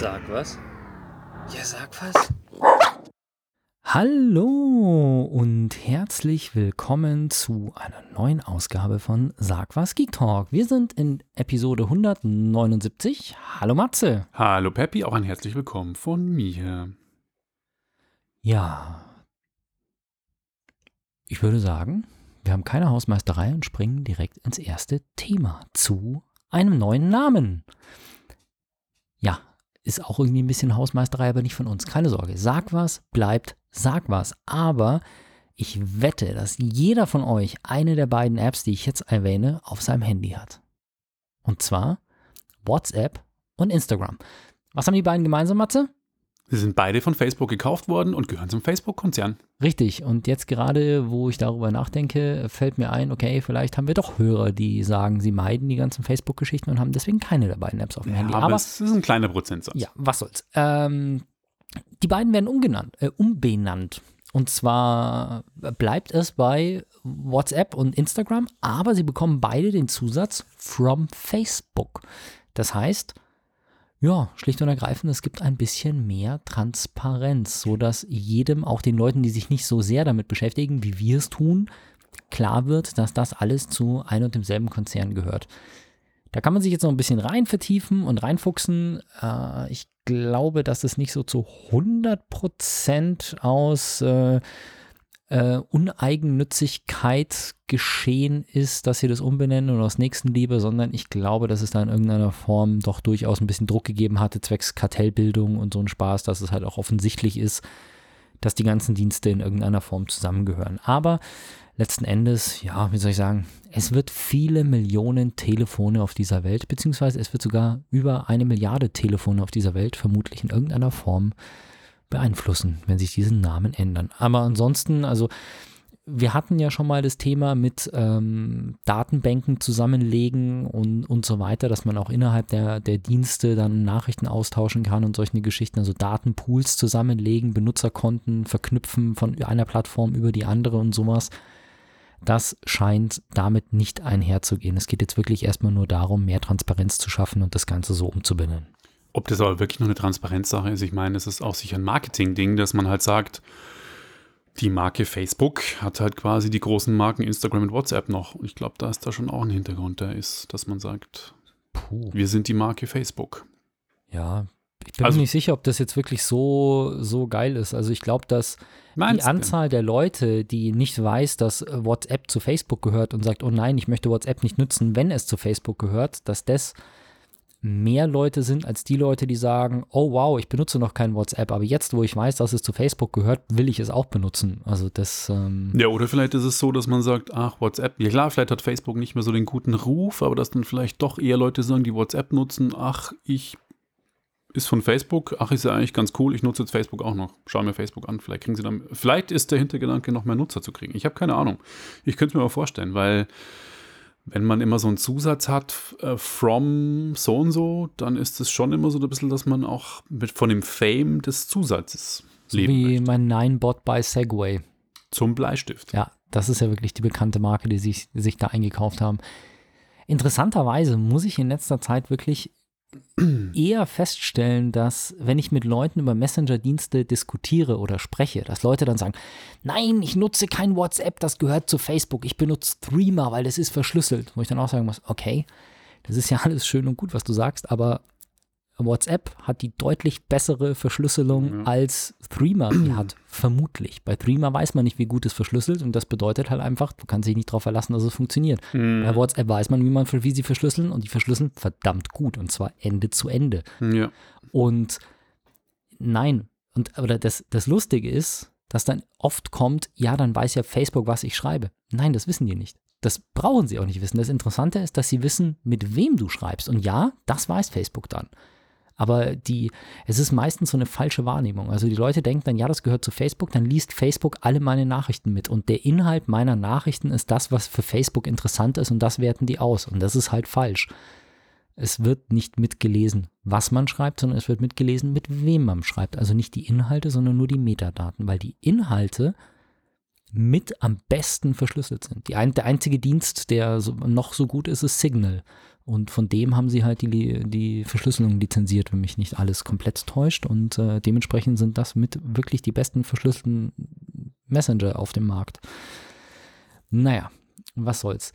Sag was? Ja, sag was. Hallo und herzlich willkommen zu einer neuen Ausgabe von Sag was Geek Talk. Wir sind in Episode 179. Hallo Matze. Hallo Peppi, auch ein herzlich willkommen von mir. Ja. Ich würde sagen, wir haben keine Hausmeisterei und springen direkt ins erste Thema zu einem neuen Namen. Ja, ist auch irgendwie ein bisschen Hausmeisterei, aber nicht von uns. Keine Sorge. Sag was, bleibt, sag was. Aber ich wette, dass jeder von euch eine der beiden Apps, die ich jetzt erwähne, auf seinem Handy hat. Und zwar WhatsApp und Instagram. Was haben die beiden gemeinsam, Matze? Sie sind beide von Facebook gekauft worden und gehören zum Facebook-Konzern. Richtig. Und jetzt gerade, wo ich darüber nachdenke, fällt mir ein, okay, vielleicht haben wir doch Hörer, die sagen, sie meiden die ganzen Facebook-Geschichten und haben deswegen keine der beiden Apps auf dem Ja, Handy. aber, es ist ein kleiner Prozentsatz. Ja, was soll's. Ähm, die beiden werden umgenannt, äh, umbenannt. Und zwar bleibt es bei WhatsApp und Instagram, aber sie bekommen beide den Zusatz from Facebook. Das heißt, ja, schlicht und ergreifend, es gibt ein bisschen mehr Transparenz, sodass jedem, auch den Leuten, die sich nicht so sehr damit beschäftigen, wie wir es tun, klar wird, dass das alles zu ein und demselben Konzern gehört. Da kann man sich jetzt noch ein bisschen rein vertiefen und reinfuchsen. Äh, ich glaube, dass es nicht so zu 100% aus äh, äh, Uneigennützigkeit geschehen ist, dass sie das umbenennen und aus Nächstenliebe, sondern ich glaube, dass es da in irgendeiner Form doch durchaus ein bisschen Druck gegeben hatte, zwecks Kartellbildung und so ein Spaß, dass es halt auch offensichtlich ist, dass die ganzen Dienste in irgendeiner Form zusammengehören. Aber letzten Endes, ja, wie soll ich sagen, es wird viele Millionen Telefone auf dieser Welt, beziehungsweise es wird sogar über eine Milliarde Telefone auf dieser Welt vermutlich in irgendeiner Form beeinflussen, wenn sich diese Namen ändern. Aber ansonsten, also wir hatten ja schon mal das Thema mit ähm, Datenbanken zusammenlegen und, und so weiter, dass man auch innerhalb der, der Dienste dann Nachrichten austauschen kann und solche Geschichten, also Datenpools zusammenlegen, Benutzerkonten verknüpfen von einer Plattform über die andere und sowas. Das scheint damit nicht einherzugehen. Es geht jetzt wirklich erstmal nur darum, mehr Transparenz zu schaffen und das Ganze so umzubenennen. Ob das aber wirklich nur eine Transparenzsache ist, ich meine, es ist auch sicher ein Marketing-Ding, dass man halt sagt, die Marke Facebook hat halt quasi die großen Marken Instagram und WhatsApp noch. Und ich glaube, da ist da schon auch ein Hintergrund, der ist, dass man sagt, Puh. wir sind die Marke Facebook. Ja, ich bin Also- mir nicht sicher, ob das jetzt wirklich so, so geil ist. Also ich glaube, dass die? Anzahl der Leute, die nicht weiß, dass WhatsApp zu Facebook gehört und sagt, oh nein, ich möchte WhatsApp nicht nutzen, wenn es zu Facebook gehört, dass das mehr Leute sind als die Leute, die sagen, oh wow, ich benutze noch kein WhatsApp, aber jetzt, wo ich weiß, dass es zu Facebook gehört, will ich es auch benutzen. Also das, ähm, Ja, oder vielleicht ist es so, dass man sagt, ach, WhatsApp, ja klar, vielleicht hat Facebook nicht mehr so den guten Ruf, aber dass dann vielleicht doch eher Leute sagen, die WhatsApp nutzen, ach, ich ist von Facebook, ach, ist ja eigentlich ganz cool, ich nutze jetzt Facebook auch noch. Schau mir Facebook an, vielleicht kriegen sie dann, vielleicht ist der Hintergedanke, noch mehr Nutzer zu kriegen. Ich habe keine Ahnung. Ich könnte es mir aber vorstellen, weil wenn man immer so einen Zusatz hat, äh, from so und so, dann ist es schon immer so ein bisschen, dass man auch mit, von dem Fame des Zusatzes so leben wie möchte. mein Nine-Bot bei Segway. Zum Bleistift. Ja, das ist ja wirklich die bekannte Marke, die sich, die sich da eingekauft haben. Interessanterweise muss ich in letzter Zeit wirklich eher feststellen, dass wenn ich mit Leuten über Messenger-Dienste diskutiere oder spreche, dass Leute dann sagen, nein, ich nutze kein WhatsApp, das gehört zu Facebook, ich benutze Threema, weil das ist verschlüsselt. Wo ich dann auch sagen muss, okay, das ist ja alles schön und gut, was du sagst, aber WhatsApp hat die deutlich bessere Verschlüsselung Ja. als Threema die hat, vermutlich. Bei Threema weiß man nicht, wie gut es verschlüsselt und das bedeutet halt einfach, du kannst dich nicht darauf verlassen, dass es funktioniert. Bei WhatsApp weiß man, wie, man, wie sie verschlüsseln und die verschlüsseln verdammt gut und zwar Ende zu Ende. Ja. Und nein, und aber das, das Lustige ist, dass dann oft kommt, ja, dann weiß ja Facebook, was ich schreibe. Nein, das wissen die nicht. Das brauchen sie auch nicht wissen. Das Interessante ist, dass sie wissen, mit wem du schreibst. Und ja, das weiß Facebook dann. Aber die, es ist meistens so eine falsche Wahrnehmung. Also die Leute denken dann, ja, das gehört zu Facebook, dann liest Facebook alle meine Nachrichten mit. Und der Inhalt meiner Nachrichten ist das, was für Facebook interessant ist und das werten die aus. Und das ist halt falsch. Es wird nicht mitgelesen, was man schreibt, sondern es wird mitgelesen, mit wem man schreibt. Also nicht die Inhalte, sondern nur die Metadaten, weil die Inhalte mit am besten verschlüsselt sind. Ein, der einzige Dienst, der so, noch so gut ist, ist Signal. Und von dem haben sie halt die, die Verschlüsselung lizenziert, wenn mich nicht alles komplett täuscht. Und äh, dementsprechend sind das mit wirklich die besten verschlüsselten Messenger auf dem Markt. Naja, was soll's.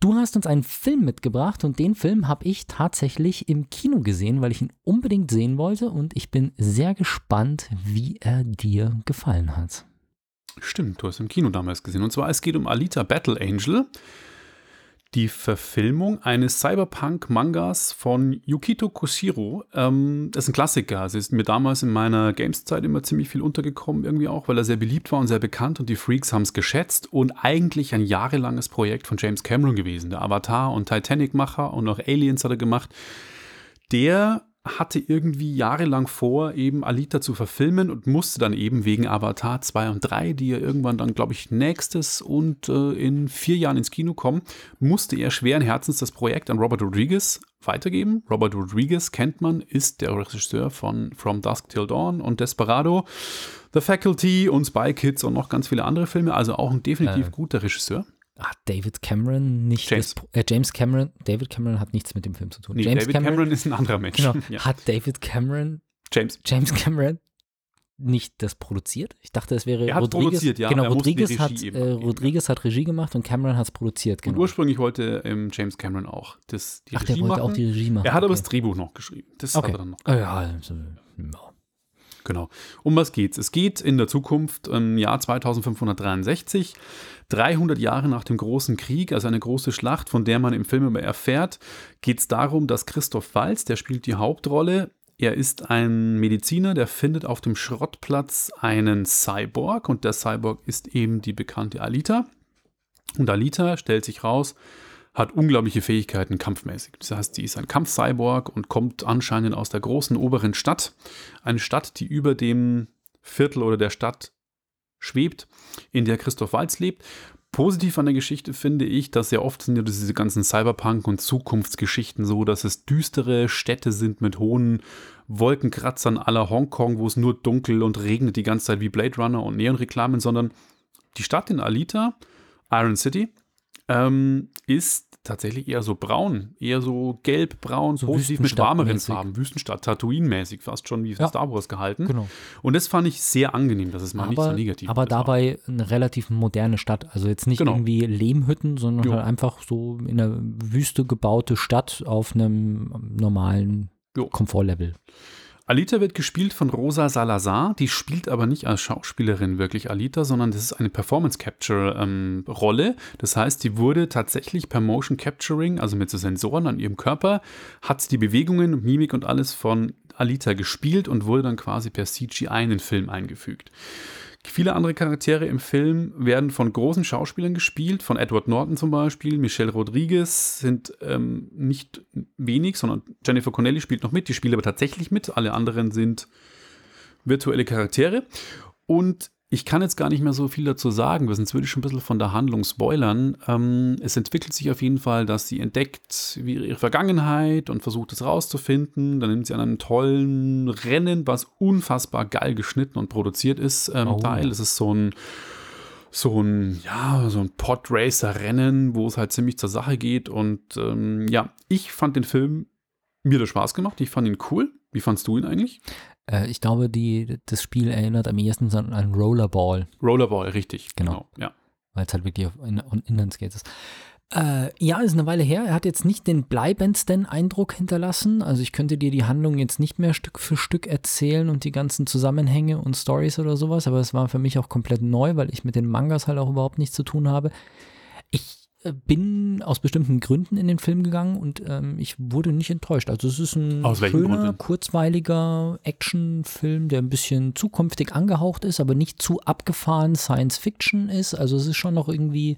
Du hast uns einen Film mitgebracht und den Film habe ich tatsächlich im Kino gesehen, weil ich ihn unbedingt sehen wollte und ich bin sehr gespannt, wie er dir gefallen hat. Stimmt, du hast im Kino damals gesehen. Und zwar, es geht um Alita Battle Angel die Verfilmung eines Cyberpunk-Mangas von Yukito Koshiro. Ähm, das ist ein Klassiker. Also ist mir damals in meiner Games-Zeit immer ziemlich viel untergekommen, irgendwie auch, weil er sehr beliebt war und sehr bekannt und die Freaks haben es geschätzt und eigentlich ein jahrelanges Projekt von James Cameron gewesen, der Avatar- und Titanic-Macher und auch Aliens hat er gemacht. Der hatte irgendwie jahrelang vor, eben Alita zu verfilmen und musste dann eben wegen Avatar 2 und 3, die ja irgendwann dann, glaube ich, nächstes und äh, in vier Jahren ins Kino kommen, musste er schweren Herzens das Projekt an Robert Rodriguez weitergeben. Robert Rodriguez kennt man, ist der Regisseur von From Dusk Till Dawn und Desperado, The Faculty und Spy Kids und noch ganz viele andere Filme, also auch ein definitiv äh. guter Regisseur. Hat David Cameron nicht James. Das, äh, James Cameron, David Cameron hat nichts mit dem Film zu tun. Nee, James David Cameron, Cameron, ist ein anderer Mensch. Genau. Ja. Hat David Cameron James James Cameron nicht das produziert? Ich dachte, es wäre er hat Rodriguez. Produziert, ja, genau, Rodriguez hat, äh, Rodriguez hat Regie gemacht und Cameron hat es produziert. Genau. Und ursprünglich wollte ähm, James Cameron auch das, die Ach, Regie der wollte machen. auch die Regie machen. Er hat okay. aber das Drehbuch noch geschrieben. Das okay. hat er dann noch. Oh, ja, also, ja. Genau. Um was geht's? Es geht in der Zukunft im Jahr 2563, 300 Jahre nach dem großen Krieg, also eine große Schlacht, von der man im Film immer erfährt, geht es darum, dass Christoph Walz, der spielt die Hauptrolle, er ist ein Mediziner, der findet auf dem Schrottplatz einen Cyborg und der Cyborg ist eben die bekannte Alita. Und Alita stellt sich raus, hat unglaubliche Fähigkeiten kampfmäßig. Das heißt, sie ist ein Kampf-Cyborg und kommt anscheinend aus der großen oberen Stadt. Eine Stadt, die über dem Viertel oder der Stadt schwebt, in der Christoph Walz lebt. Positiv an der Geschichte finde ich, dass sehr oft sind ja diese ganzen Cyberpunk- und Zukunftsgeschichten so, dass es düstere Städte sind mit hohen Wolkenkratzern aller Hongkong, wo es nur dunkel und regnet die ganze Zeit wie Blade Runner und Neonreklamen, sondern die Stadt in Alita, Iron City, ähm, ist tatsächlich eher so braun, eher so gelb-braun, so positiv mit warmeren Farben, Wüstenstadt, Tatooine-mäßig, fast schon wie ja. Star Wars gehalten. Genau. Und das fand ich sehr angenehm, dass es mal aber, nicht so negativ Aber dabei war. eine relativ moderne Stadt, also jetzt nicht genau. irgendwie Lehmhütten, sondern halt einfach so in der Wüste gebaute Stadt auf einem normalen jo. Komfortlevel. Alita wird gespielt von Rosa Salazar, die spielt aber nicht als Schauspielerin wirklich Alita, sondern das ist eine Performance Capture ähm, Rolle. Das heißt, die wurde tatsächlich per Motion Capturing, also mit so Sensoren an ihrem Körper, hat die Bewegungen, Mimik und alles von Alita gespielt und wurde dann quasi per CGI in den Film eingefügt. Viele andere Charaktere im Film werden von großen Schauspielern gespielt, von Edward Norton zum Beispiel, Michelle Rodriguez sind ähm, nicht wenig, sondern Jennifer Connelly spielt noch mit, die spielt aber tatsächlich mit, alle anderen sind virtuelle Charaktere. Und ich kann jetzt gar nicht mehr so viel dazu sagen, weil sonst würde ich schon ein bisschen von der Handlung spoilern. Ähm, es entwickelt sich auf jeden Fall, dass sie entdeckt ihre Vergangenheit und versucht es rauszufinden. Dann nimmt sie an einem tollen Rennen, was unfassbar geil geschnitten und produziert ist, ähm, oh. teil. Es ist so ein so ein, ja, so ein Podracer-Rennen, wo es halt ziemlich zur Sache geht. Und ähm, ja, ich fand den Film, mir hat Spaß gemacht. Ich fand ihn cool. Wie fandst du ihn eigentlich? Äh, ich glaube, die, das Spiel erinnert am ehesten an, an Rollerball. Rollerball, richtig. Genau. genau ja. Weil es halt wirklich auf in, Inlineskates ist. Äh, ja, ist eine Weile her. Er hat jetzt nicht den bleibendsten Eindruck hinterlassen. Also ich könnte dir die Handlung jetzt nicht mehr Stück für Stück erzählen und die ganzen Zusammenhänge und Stories oder sowas, aber es war für mich auch komplett neu, weil ich mit den Mangas halt auch überhaupt nichts zu tun habe. Ich bin aus bestimmten Gründen in den Film gegangen und ähm, ich wurde nicht enttäuscht. Also es ist ein schöner, kurzweiliger Actionfilm, der ein bisschen zukünftig angehaucht ist, aber nicht zu abgefahren Science Fiction ist. Also es ist schon noch irgendwie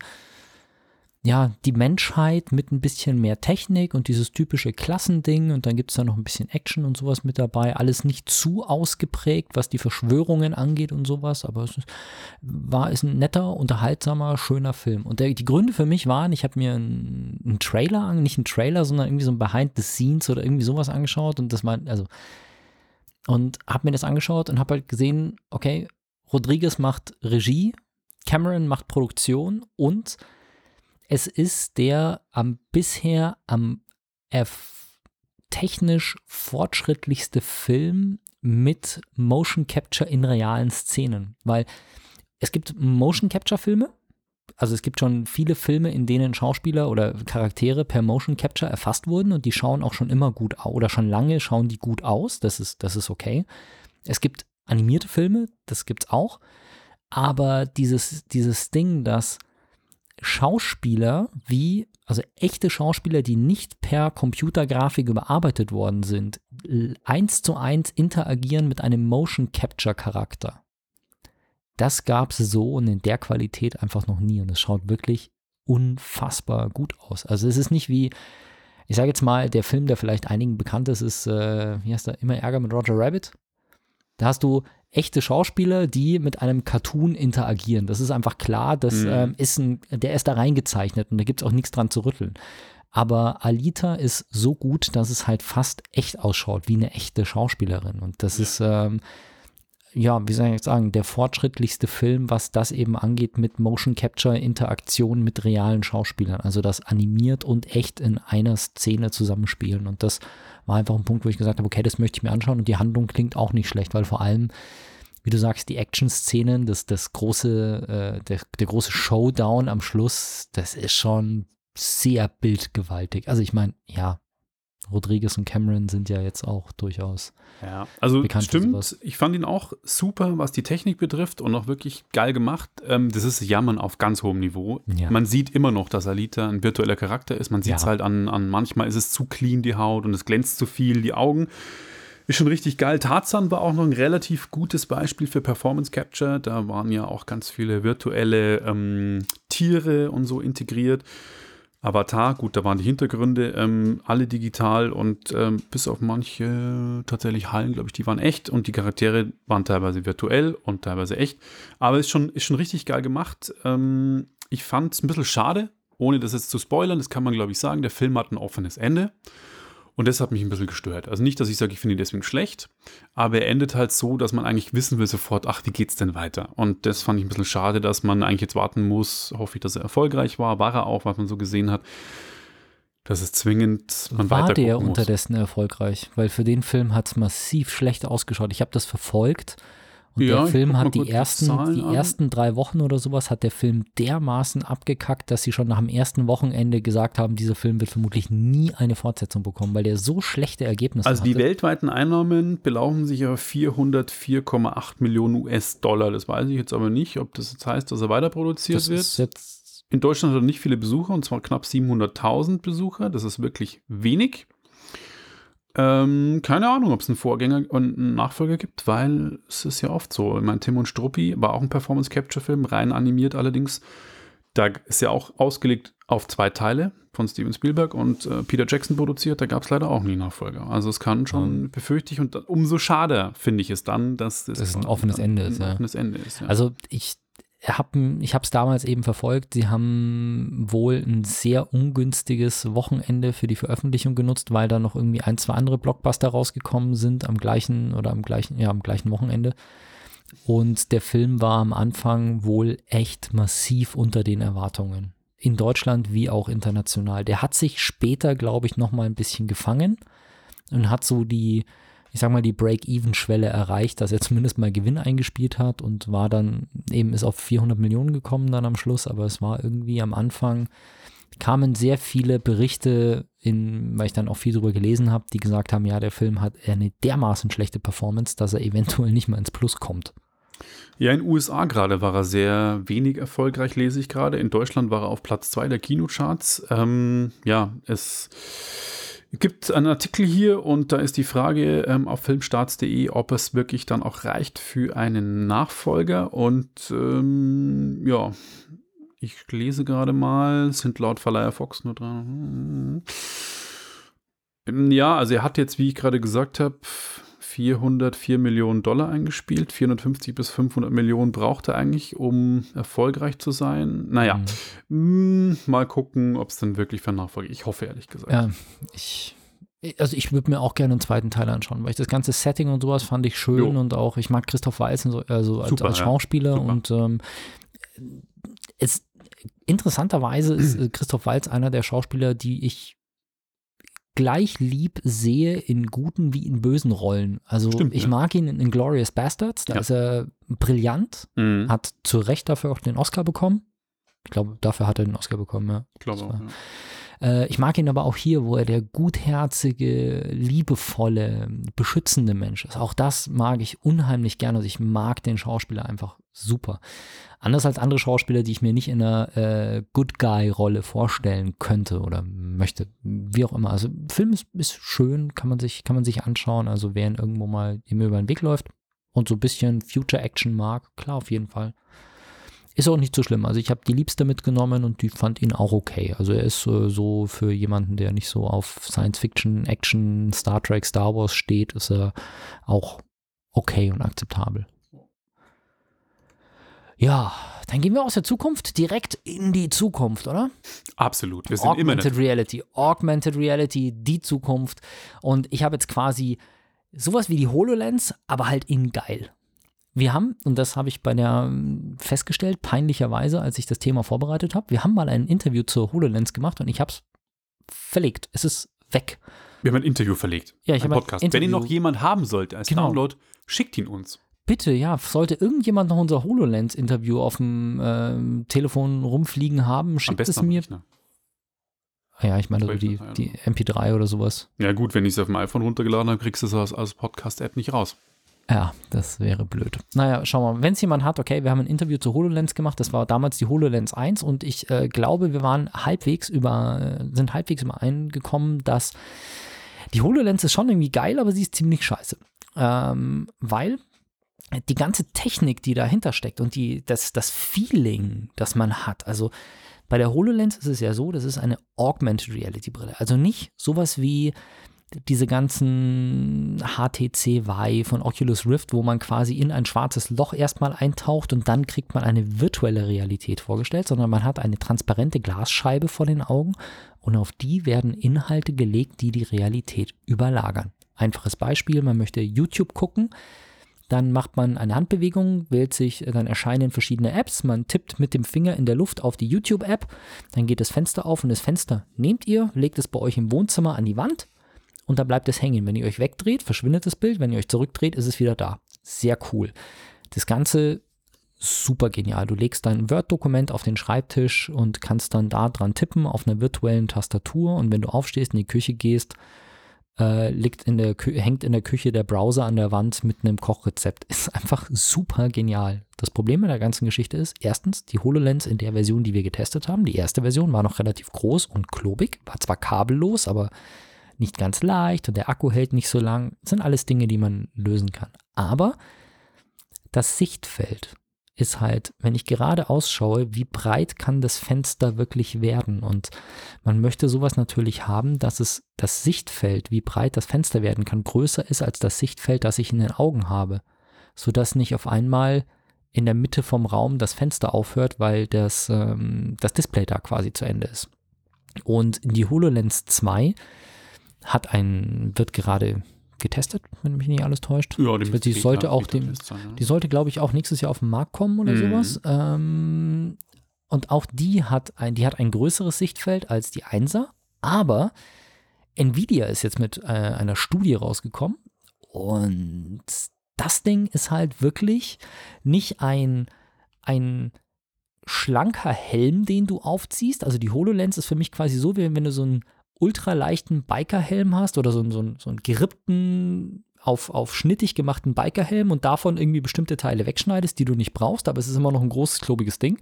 ja, die Menschheit mit ein bisschen mehr Technik und dieses typische Klassending und dann gibt es da noch ein bisschen Action und sowas mit dabei. Alles nicht zu ausgeprägt, was die Verschwörungen angeht und sowas, aber es war ist ein netter, unterhaltsamer, schöner Film. Und der, die Gründe für mich waren, ich habe mir einen, einen Trailer nicht einen Trailer, sondern irgendwie so ein Behind the Scenes oder irgendwie sowas angeschaut und das war, also, und habe mir das angeschaut und habe halt gesehen, okay, Rodriguez macht Regie, Cameron macht Produktion und es ist der am bisher am technisch fortschrittlichste Film mit Motion Capture in realen Szenen, weil es gibt Motion Capture Filme, also es gibt schon viele Filme, in denen Schauspieler oder Charaktere per Motion Capture erfasst wurden und die schauen auch schon immer gut aus oder schon lange schauen die gut aus, das ist, das ist okay. Es gibt animierte Filme, das gibt's auch, aber dieses, dieses Ding, dass Schauspieler wie, also echte Schauspieler, die nicht per Computergrafik überarbeitet worden sind, eins zu eins interagieren mit einem Motion Capture Charakter. Das gab es so und in der Qualität einfach noch nie und es schaut wirklich unfassbar gut aus. Also es ist nicht wie, ich sage jetzt mal, der Film, der vielleicht einigen bekannt ist, ist, äh, wie heißt der, immer Ärger mit Roger Rabbit. Da hast du echte Schauspieler, die mit einem Cartoon interagieren. Das ist einfach klar, das Mhm. ähm, ist ein, der ist da reingezeichnet und da gibt es auch nichts dran zu rütteln. Aber Alita ist so gut, dass es halt fast echt ausschaut, wie eine echte Schauspielerin. Und das ist, ähm, ja, wie soll ich jetzt sagen, der fortschrittlichste Film, was das eben angeht mit Motion Capture Interaktion mit realen Schauspielern. Also das animiert und echt in einer Szene zusammenspielen. Und das war einfach ein Punkt, wo ich gesagt habe, okay, das möchte ich mir anschauen. Und die Handlung klingt auch nicht schlecht, weil vor allem, wie du sagst, die Action-Szenen, das, das große, äh, der, der große Showdown am Schluss, das ist schon sehr bildgewaltig. Also ich meine, ja, Rodriguez und Cameron sind ja jetzt auch durchaus Ja, also Bekannt für stimmt. Ich fand ihn auch super, was die Technik betrifft und auch wirklich geil gemacht. Ähm, das ist Jammern auf ganz hohem Niveau. Ja. Man sieht immer noch, dass Alita ein virtueller Charakter ist. Man sieht es Ja. halt an, an, manchmal ist es zu clean, die Haut, und es glänzt zu viel, die Augen. Ist schon richtig geil. Tarzan war auch noch ein relativ gutes Beispiel für Performance Capture. Da waren ja auch ganz viele virtuelle ähm, Tiere und so integriert. Avatar, gut, da waren die Hintergründe ähm, alle digital und ähm, bis auf manche tatsächlich Hallen, glaube ich, die waren echt und die Charaktere waren teilweise virtuell und teilweise echt. Aber ist schon, ist schon richtig geil gemacht. Ähm, ich fand es ein bisschen schade, ohne das jetzt zu spoilern, das kann man, glaube ich, sagen. Der Film hat ein offenes Ende. Und das hat mich ein bisschen gestört. Also nicht, dass ich sage, ich finde ihn deswegen schlecht, aber er endet halt so, dass man eigentlich wissen will sofort, ach, wie geht's denn weiter? Und das fand ich ein bisschen schade, dass man eigentlich jetzt warten muss. Hoffe ich, dass er erfolgreich war. War er auch, was man so gesehen hat. Dass es zwingend man war der muss. unterdessen erfolgreich, weil für den Film hat es massiv schlecht ausgeschaut. Ich habe das verfolgt und Ja, der Film hat die ersten, die an. ersten drei Wochen oder sowas hat der Film dermaßen abgekackt, dass sie schon nach dem ersten Wochenende gesagt haben, dieser Film wird vermutlich nie eine Fortsetzung bekommen, weil der so schlechte Ergebnisse Also die hatte. weltweiten Einnahmen belaufen sich auf 404,8 Millionen US-Dollar. Das weiß ich jetzt aber nicht, ob das jetzt heißt, dass er weiter produziert das wird. ist jetzt In Deutschland hat er nicht viele Besucher, und zwar knapp 700.000 Besucher. Das ist wirklich wenig. Ähm, keine Ahnung, ob es einen Vorgänger und einen Nachfolger gibt, weil es ist ja oft so. Ich meine, Tim und Struppi war auch ein Performance-Capture-Film, rein animiert allerdings. Da ist ja auch ausgelegt auf zwei Teile von Steven Spielberg und äh, Peter Jackson produziert. Da gab es leider auch nie Nachfolger. Also es kann schon, befürchte ich, und umso schade finde ich es dann, dass das, es ein offenes Ende ist, Ein ja. offenes Ende ist, ja. Also ich habe ich es damals eben verfolgt. Sie haben wohl ein sehr ungünstiges Wochenende für die Veröffentlichung genutzt, weil da noch irgendwie ein, zwei andere Blockbuster rausgekommen sind am gleichen oder am gleichen, ja, am gleichen Wochenende. Und der Film war am Anfang wohl echt massiv unter den Erwartungen. In Deutschland wie auch international. Der hat sich später, glaube ich, noch mal ein bisschen gefangen und hat so die, ich sag mal, die Break-Even-Schwelle erreicht, dass er zumindest mal Gewinn eingespielt hat und war dann eben ist auf 400 Millionen gekommen dann am Schluss, aber es war irgendwie am Anfang kamen sehr viele Berichte, in, weil ich dann auch viel drüber gelesen habe, die gesagt haben, ja, der Film hat eine dermaßen schlechte Performance, dass er eventuell nicht mal ins Plus kommt. Ja, in den USA gerade war er sehr wenig erfolgreich, lese ich gerade. In Deutschland war er auf Platz 2 der Kinocharts. Ähm, ja, es gibt einen Artikel hier und da ist die Frage ähm, auf filmstarts.de, ob es wirklich dann auch reicht für einen Nachfolger. Und ähm, ja, ich lese gerade mal, sind laut Verleiher Fox nur dran. Ja, also er hat jetzt, wie ich gerade gesagt habe, 404 Millionen Dollar eingespielt. 450 bis 500 Millionen braucht er eigentlich, um erfolgreich zu sein. Naja, Mhm. mh, mal gucken, ob es dann wirklich für Nachfolge. Ich hoffe ehrlich gesagt. Ja, ich, also ich würde mir auch gerne einen zweiten Teil anschauen, weil ich das ganze Setting und sowas fand ich schön Jo. und auch, ich mag Christoph und so, also als, Super, als ja. Schauspieler Super. und ähm, es interessanterweise ist äh, Christoph Walz einer der Schauspieler, die ich gleich lieb sehe in guten wie in bösen Rollen. Also Stimmt, ich ja. mag ihn in Glorious Bastards, da Ja. ist er brillant, Mhm. hat zu Recht dafür auch den Oscar bekommen. Ich glaube, dafür hat er den Oscar bekommen, ja. Ich glaube auch, ja. Äh, ich mag ihn aber auch hier, wo er der gutherzige, liebevolle, beschützende Mensch ist. Auch das mag ich unheimlich gerne. Also ich mag den Schauspieler einfach super. Anders als andere Schauspieler, die ich mir nicht in einer äh, Good Guy-Rolle vorstellen könnte oder möchte. Wie auch immer. Also Film ist, ist schön, kann man, sich, kann man sich anschauen. Also wer ihn irgendwo mal ihm über den Weg läuft und so ein bisschen Future Action mag, klar, auf jeden Fall. Ist auch nicht so schlimm. Also ich habe die Liebste mitgenommen und die fand ihn auch okay. Also er ist äh, so für jemanden, der nicht so auf Science Fiction, Action, Star Trek, Star Wars steht, ist er auch okay und akzeptabel. Ja, dann gehen wir aus der Zukunft direkt in die Zukunft, oder? Absolut. Wir sind immer Augmented Reality. Augmented Reality, die Zukunft. Und ich habe jetzt quasi sowas wie die HoloLens, aber halt in geil. Wir haben, und das habe ich bei der ähm, festgestellt, peinlicherweise, als ich das Thema vorbereitet habe, wir haben mal ein Interview zur HoloLens gemacht und ich habe es verlegt. Es ist weg. Wir haben ein Interview verlegt. Ja, ich habe ein Podcast. Wenn ihn noch jemand haben sollte als Genau. Download, schickt ihn uns. Bitte, ja, sollte irgendjemand noch unser HoloLens-Interview auf dem ähm, Telefon rumfliegen haben, schickt es mir. Rechner. Ja, ich meine die, die MP3 oder sowas. Ja gut, wenn ich es auf dem iPhone runtergeladen habe, kriegst du es als, als Podcast-App nicht raus. Ja, das wäre blöd. Naja, schauen wir mal. Wenn es jemand hat, okay, wir haben ein Interview zur HoloLens gemacht. Das war damals die HoloLens 1 und ich äh, glaube, wir waren halbwegs über, äh, sind halbwegs übereingekommen, dass die HoloLens ist schon irgendwie geil, aber sie ist ziemlich scheiße. Ähm, weil die ganze Technik, die dahinter steckt und die, das, das Feeling, das man hat, also bei der HoloLens ist es ja so, das ist eine Augmented Reality Brille. Also nicht sowas wie diese ganzen HTC Vive von Oculus Rift, wo man quasi in ein schwarzes Loch erstmal eintaucht und dann kriegt man eine virtuelle Realität vorgestellt, sondern man hat eine transparente Glasscheibe vor den Augen und auf die werden Inhalte gelegt, die die Realität überlagern. Einfaches Beispiel, man möchte YouTube gucken, dann macht man eine Handbewegung, wählt sich, dann erscheinen verschiedene Apps, man tippt mit dem Finger in der Luft auf die YouTube-App, dann geht das Fenster auf und das Fenster nehmt ihr, legt es bei euch im Wohnzimmer an die Wand und da bleibt es hängen. Wenn ihr euch wegdreht, verschwindet das Bild, wenn ihr euch zurückdreht, ist es wieder da. Sehr cool. Das Ganze super genial. Du legst dein Word-Dokument auf den Schreibtisch und kannst dann da dran tippen auf einer virtuellen Tastatur und wenn du aufstehst, in die Küche gehst, äh, liegt in der Kü hängt in der Küche der Browser an der Wand mit einem Kochrezept. Ist einfach super genial. Das Problem mit der ganzen Geschichte ist, erstens, die HoloLens in der Version, die wir getestet haben, die erste Version war noch relativ groß und klobig, war zwar kabellos, aber nicht ganz leicht und der Akku hält nicht so lang. Das sind alles Dinge, die man lösen kann. Aber das Sichtfeld ist halt, wenn ich gerade ausschaue, wie breit kann das Fenster wirklich werden? Und man möchte sowas natürlich haben, dass es das Sichtfeld, wie breit das Fenster werden kann, größer ist als das Sichtfeld, das ich in den Augen habe. Sodass nicht auf einmal in der Mitte vom Raum das Fenster aufhört, weil das, ähm, das Display da quasi zu Ende ist. Und die HoloLens 2 hat ein, wird gerade getestet, wenn mich nicht alles täuscht. Ja, die, Die sollte auch dem- sein, ja. Die sollte, glaube ich, auch nächstes Jahr auf den Markt kommen oder Mhm. sowas. Ähm, und auch die hat, ein, die hat ein größeres Sichtfeld als die 1er, aber Nvidia ist jetzt mit äh, einer Studie rausgekommen und das Ding ist halt wirklich nicht ein, ein schlanker Helm, den du aufziehst. Also die HoloLens ist für mich quasi so, wie wenn du so einen ultraleichten Bikerhelm hast oder so, so, so einen gerippten, auf, auf schnittig gemachten Bikerhelm und davon irgendwie bestimmte Teile wegschneidest, die du nicht brauchst, aber es ist immer noch ein großes, klobiges Ding.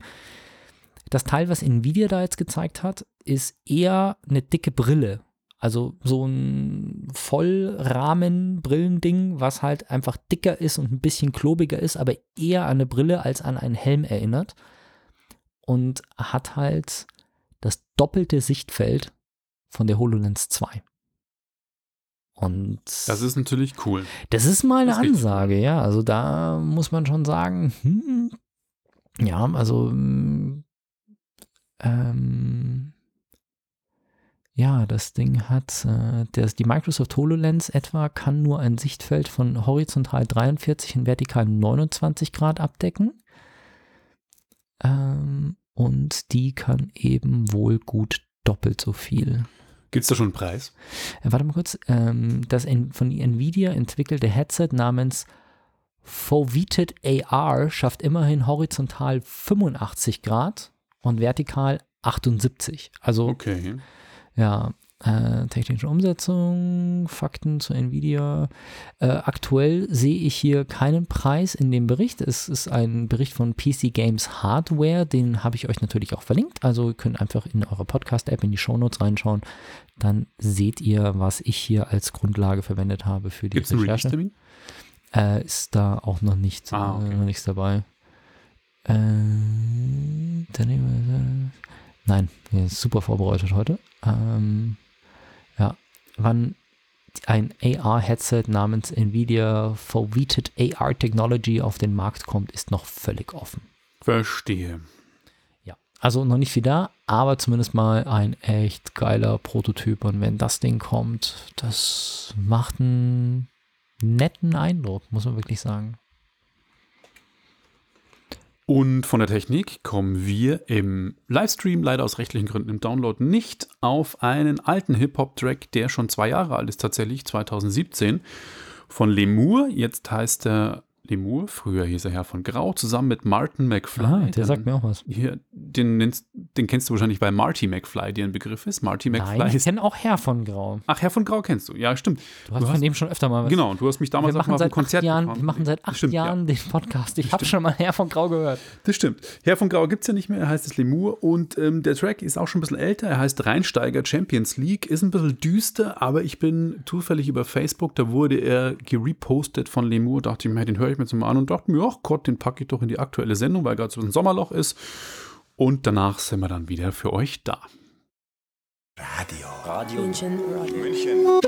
Das Teil, was Nvidia da jetzt gezeigt hat, ist eher eine dicke Brille. Also so ein Vollrahmen-Brillending, was halt einfach dicker ist und ein bisschen klobiger ist, aber eher an eine Brille als an einen Helm erinnert. Und hat halt das doppelte Sichtfeld von der HoloLens 2. Und Das ist natürlich cool. das ist mal eine Das Ansage, ja. Also da muss man schon sagen, hm, ja, also ähm, ja, das Ding hat, äh, das, die Microsoft HoloLens etwa kann nur ein Sichtfeld von horizontal 43 und vertikal 29 Grad abdecken. Ähm, und die kann eben wohl gut doppelt so viel. Gibt es da schon einen Preis? Äh, warte mal kurz. Ähm, das in, von Nvidia entwickelte Headset namens Foveated AR schafft immerhin horizontal 85 Grad und vertikal 78. Also Okay. ja, äh, technische Umsetzung, Fakten zu Nvidia. Äh, aktuell sehe ich hier keinen Preis in dem Bericht. Es ist ein Bericht von PC Games Hardware, den habe ich euch natürlich auch verlinkt. Also ihr könnt einfach in eure Podcast-App in die Shownotes reinschauen. Dann seht ihr, was ich hier als Grundlage verwendet habe für die Gibt es einen Recherche. Äh, ist da auch noch nichts, Ah, okay. äh, noch nichts dabei. Äh, nein, er super vorbereitet heute. Ähm, wann ein AR-Headset namens Nvidia Foveated AR Technology auf den Markt kommt, ist noch völlig offen. Verstehe. Ja, also noch nicht viel da, aber zumindest mal ein echt geiler Prototyp. Und wenn das Ding kommt, das macht einen netten Eindruck, muss man wirklich sagen. Und von der Technik kommen wir im Livestream, leider aus rechtlichen Gründen im Download, nicht auf einen alten Hip-Hop-Track, der schon zwei Jahre alt ist, tatsächlich 2017, von Lemur. Jetzt heißt er Lemur, früher hieß er Herr von Grau, zusammen mit Martin McFly. Ah, der sagt mir auch was. Hier, den, den kennst du wahrscheinlich, weil Marty McFly dir ein Begriff ist. Marty McFly Nein, ich ist. kenne auch Herr von Grau. Ach, Herr von Grau kennst du. Ja, stimmt. Du hast Du von hast- dem schon öfter mal was. Genau, und du hast mich damals auch mal auf acht Konzert Jahren, gefahren. wir machen seit acht Stimmt, ja. Jahren den Podcast. Ich habe schon mal Herr von Grau gehört. Das stimmt. Herr von Grau gibt es ja nicht mehr, er heißt es Lemur und ähm, der Track ist auch schon ein bisschen älter. Er heißt Rheinsteiger Champions League, ist ein bisschen düster, aber ich bin zufällig über Facebook, da wurde er gerepostet von Lemur, dachte ich mir, den höre ich mir jetzt mal an und dachte mir, ach Gott, den packe ich doch in die aktuelle Sendung, weil gerade so ein Sommerloch ist. Und danach sind wir dann wieder für euch da. München.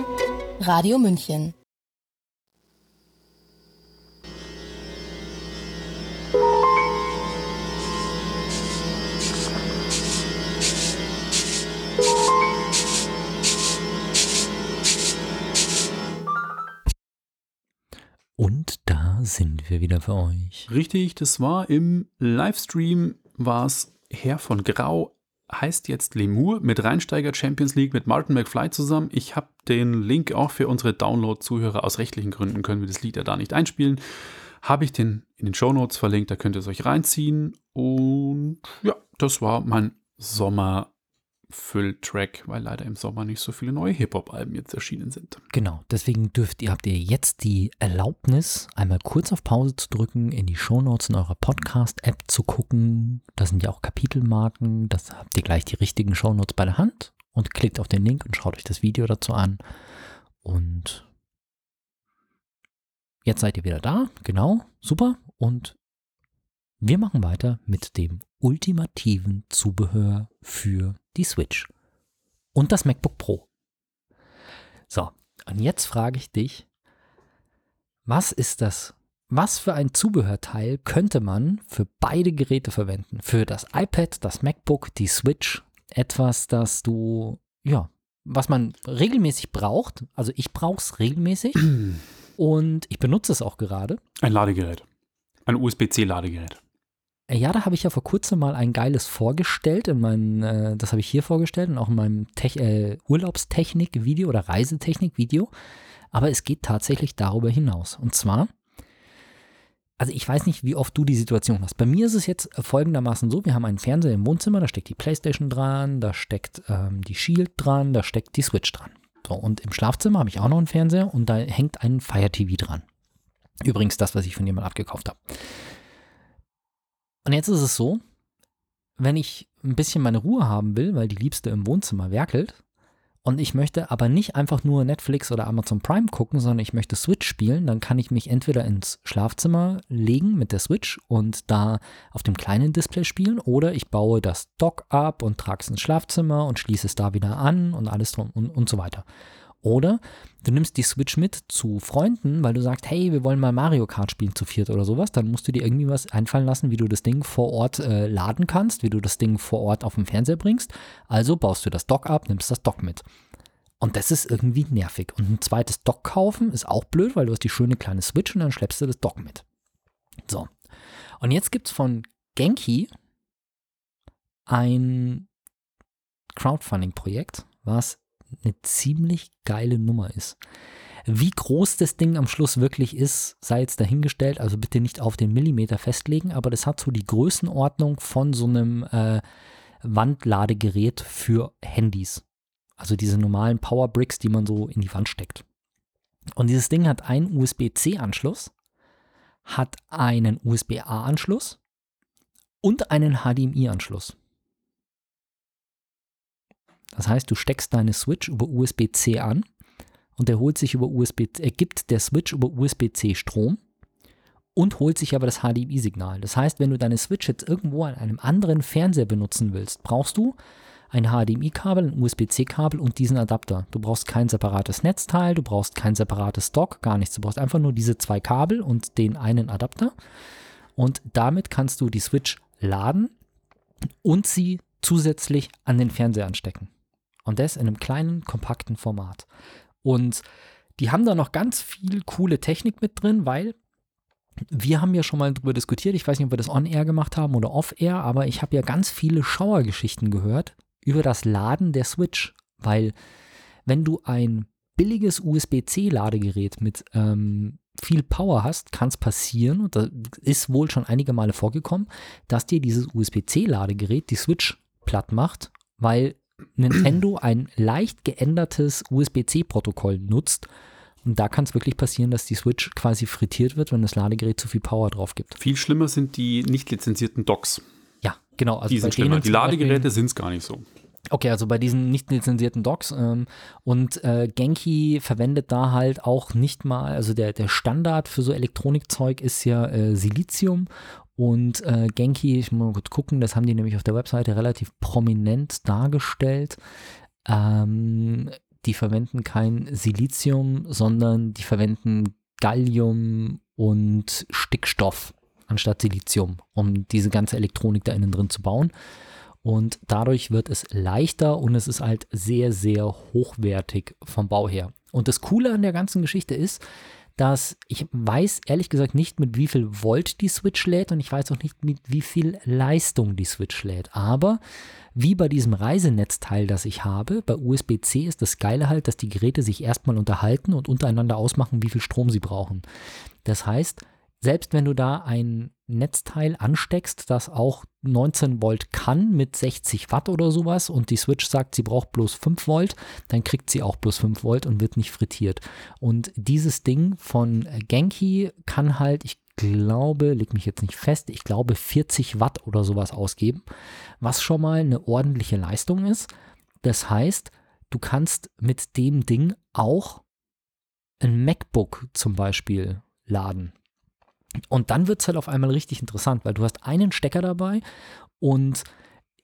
Radio München. Und da sind wir wieder für euch. Richtig, das war im Livestream, war es Herr von Grau, heißt jetzt Lemur mit Rheinsteiger Champions League mit Martin McFly zusammen. Ich habe den Link auch für unsere Download-Zuhörer. Aus rechtlichen Gründen können wir das Lied ja da nicht einspielen. Habe ich den in den Shownotes verlinkt, da könnt ihr es euch reinziehen. Und ja, das war mein Sommer-Füll-Track, weil leider im Sommer nicht so viele neue Hip-Hop-Alben jetzt erschienen sind. Genau, deswegen dürft ihr, habt ihr jetzt die Erlaubnis, einmal kurz auf Pause zu drücken, in die Shownotes in eurer Podcast-App zu gucken. Da sind ja auch Kapitelmarken, das habt ihr gleich die richtigen Shownotes bei der Hand und klickt auf den Link und schaut euch das Video dazu an. Und jetzt seid ihr wieder da, genau, super. Und wir machen weiter mit dem ultimativen Zubehör für die Switch und das MacBook Pro. So, und jetzt frage ich dich, was ist das? Was für ein Zubehörteil könnte man für beide Geräte verwenden? Für das iPad, das MacBook, die Switch? Etwas, das du, ja, was man regelmäßig braucht. Also ich brauche es regelmäßig und ich benutze es auch gerade. Ein Ladegerät. Ein USB-C-Ladegerät. Äh, Ja, da habe ich ja vor kurzem mal ein geiles vorgestellt. In meinem, äh, das habe ich hier vorgestellt und auch in meinem äh, Urlaubstechnik-Video oder Reisetechnik-Video. Aber es geht tatsächlich darüber hinaus. Und zwar, also ich weiß nicht, wie oft du die Situation hast. Bei mir ist es jetzt folgendermaßen so: Wir haben einen Fernseher im Wohnzimmer, da steckt die Playstation dran, da steckt ähm, die Shield dran, da steckt die Switch dran. So, und im Schlafzimmer habe ich auch noch einen Fernseher und da hängt ein Fire TV dran. Übrigens das, was ich von jemandem abgekauft habe. Und jetzt ist es so, wenn ich ein bisschen meine Ruhe haben will, weil die Liebste im Wohnzimmer werkelt und ich möchte aber nicht einfach nur Netflix oder Amazon Prime gucken, sondern ich möchte Switch spielen, dann kann ich mich entweder ins Schlafzimmer legen mit der Switch und da auf dem kleinen Display spielen oder ich baue das Dock ab und trage es ins Schlafzimmer und schließe es da wieder an und alles drum und, und so weiter. Oder du nimmst die Switch mit zu Freunden, weil du sagst, hey, wir wollen mal Mario Kart spielen zu viert oder sowas. Dann musst du dir irgendwie was einfallen lassen, wie du das Ding vor Ort äh, laden kannst, wie du das Ding vor Ort auf den Fernseher bringst. Also baust du das Dock ab, nimmst das Dock mit. Und das ist irgendwie nervig. Und ein zweites Dock kaufen ist auch blöd, weil du hast die schöne kleine Switch und dann schleppst du das Dock mit. So. Und jetzt gibt es von Genki ein Crowdfunding-Projekt, was eine ziemlich geile Nummer ist. Wie groß das Ding am Schluss wirklich ist, sei jetzt dahingestellt, also bitte nicht auf den Millimeter festlegen, aber das hat so die Größenordnung von so einem äh, Wandladegerät für Handys. Also diese normalen Powerbricks, die man so in die Wand steckt. Und dieses Ding hat einen USB-C-Anschluss, hat einen USB-A-Anschluss und einen HDMI-Anschluss. Das heißt, du steckst deine Switch über USB-C an und er holt sich über USB, er gibt der Switch über USB-C Strom und holt sich aber das HDMI-Signal. Das heißt, wenn du deine Switch jetzt irgendwo an einem anderen Fernseher benutzen willst, brauchst du ein HDMI-Kabel, ein USB-C-Kabel und diesen Adapter. Du brauchst kein separates Netzteil, du brauchst kein separates Dock, gar nichts. Du brauchst einfach nur diese zwei Kabel und den einen Adapter. Und damit kannst du die Switch laden und sie zusätzlich an den Fernseher anstecken. Und das in einem kleinen, kompakten Format. Und die haben da noch ganz viel coole Technik mit drin, weil wir haben ja schon mal darüber diskutiert. Ich weiß nicht, ob wir das on-air gemacht haben oder off-air, aber ich habe ja ganz viele Schauergeschichten gehört über das Laden der Switch. Weil, wenn du ein billiges USB-C-Ladegerät mit ähm, viel Power hast, kann es passieren, und das ist wohl schon einige Male vorgekommen, dass dir dieses USB-C-Ladegerät die Switch platt macht, weil Nintendo ein leicht geändertes USB-C-Protokoll nutzt. Und da kann es wirklich passieren, dass die Switch quasi frittiert wird, wenn das Ladegerät zu viel Power drauf gibt. Viel schlimmer sind die nicht lizenzierten Docks. Ja, genau. Also die sind schlimmer. Die Ladegeräte sind es gar nicht so. Okay, also bei diesen nicht lizenzierten Docks ähm, und äh, Genki verwendet da halt auch nicht mal, also der, der Standard für so Elektronikzeug ist ja äh, Silizium und äh, Genki, ich muss mal kurz gucken, das haben die nämlich auf der Webseite relativ prominent dargestellt. Ähm, die verwenden kein Silizium, sondern die verwenden Gallium und Stickstoff anstatt Silizium, um diese ganze Elektronik da innen drin zu bauen. Und dadurch wird es leichter und es ist halt sehr, sehr hochwertig vom Bau her. Und das Coole an der ganzen Geschichte ist, dass ich weiß ehrlich gesagt nicht, mit wie viel Volt die Switch lädt und ich weiß auch nicht, mit wie viel Leistung die Switch lädt. Aber wie bei diesem Reisenetzteil, das ich habe, bei USB-C ist das Geile halt, dass die Geräte sich erstmal unterhalten und untereinander ausmachen, wie viel Strom sie brauchen. Das heißt, selbst wenn du da ein Netzteil ansteckst, das auch 19 Volt kann mit 60 Watt oder sowas und die Switch sagt, sie braucht bloß 5 Volt, dann kriegt sie auch bloß 5 Volt und wird nicht frittiert. Und dieses Ding von Genki kann halt, ich glaube, leg mich jetzt nicht fest, ich glaube 40 Watt oder sowas ausgeben, was schon mal eine ordentliche Leistung ist. Das heißt, du kannst mit dem Ding auch ein MacBook zum Beispiel laden. Und dann wird es halt auf einmal richtig interessant, weil du hast einen Stecker dabei und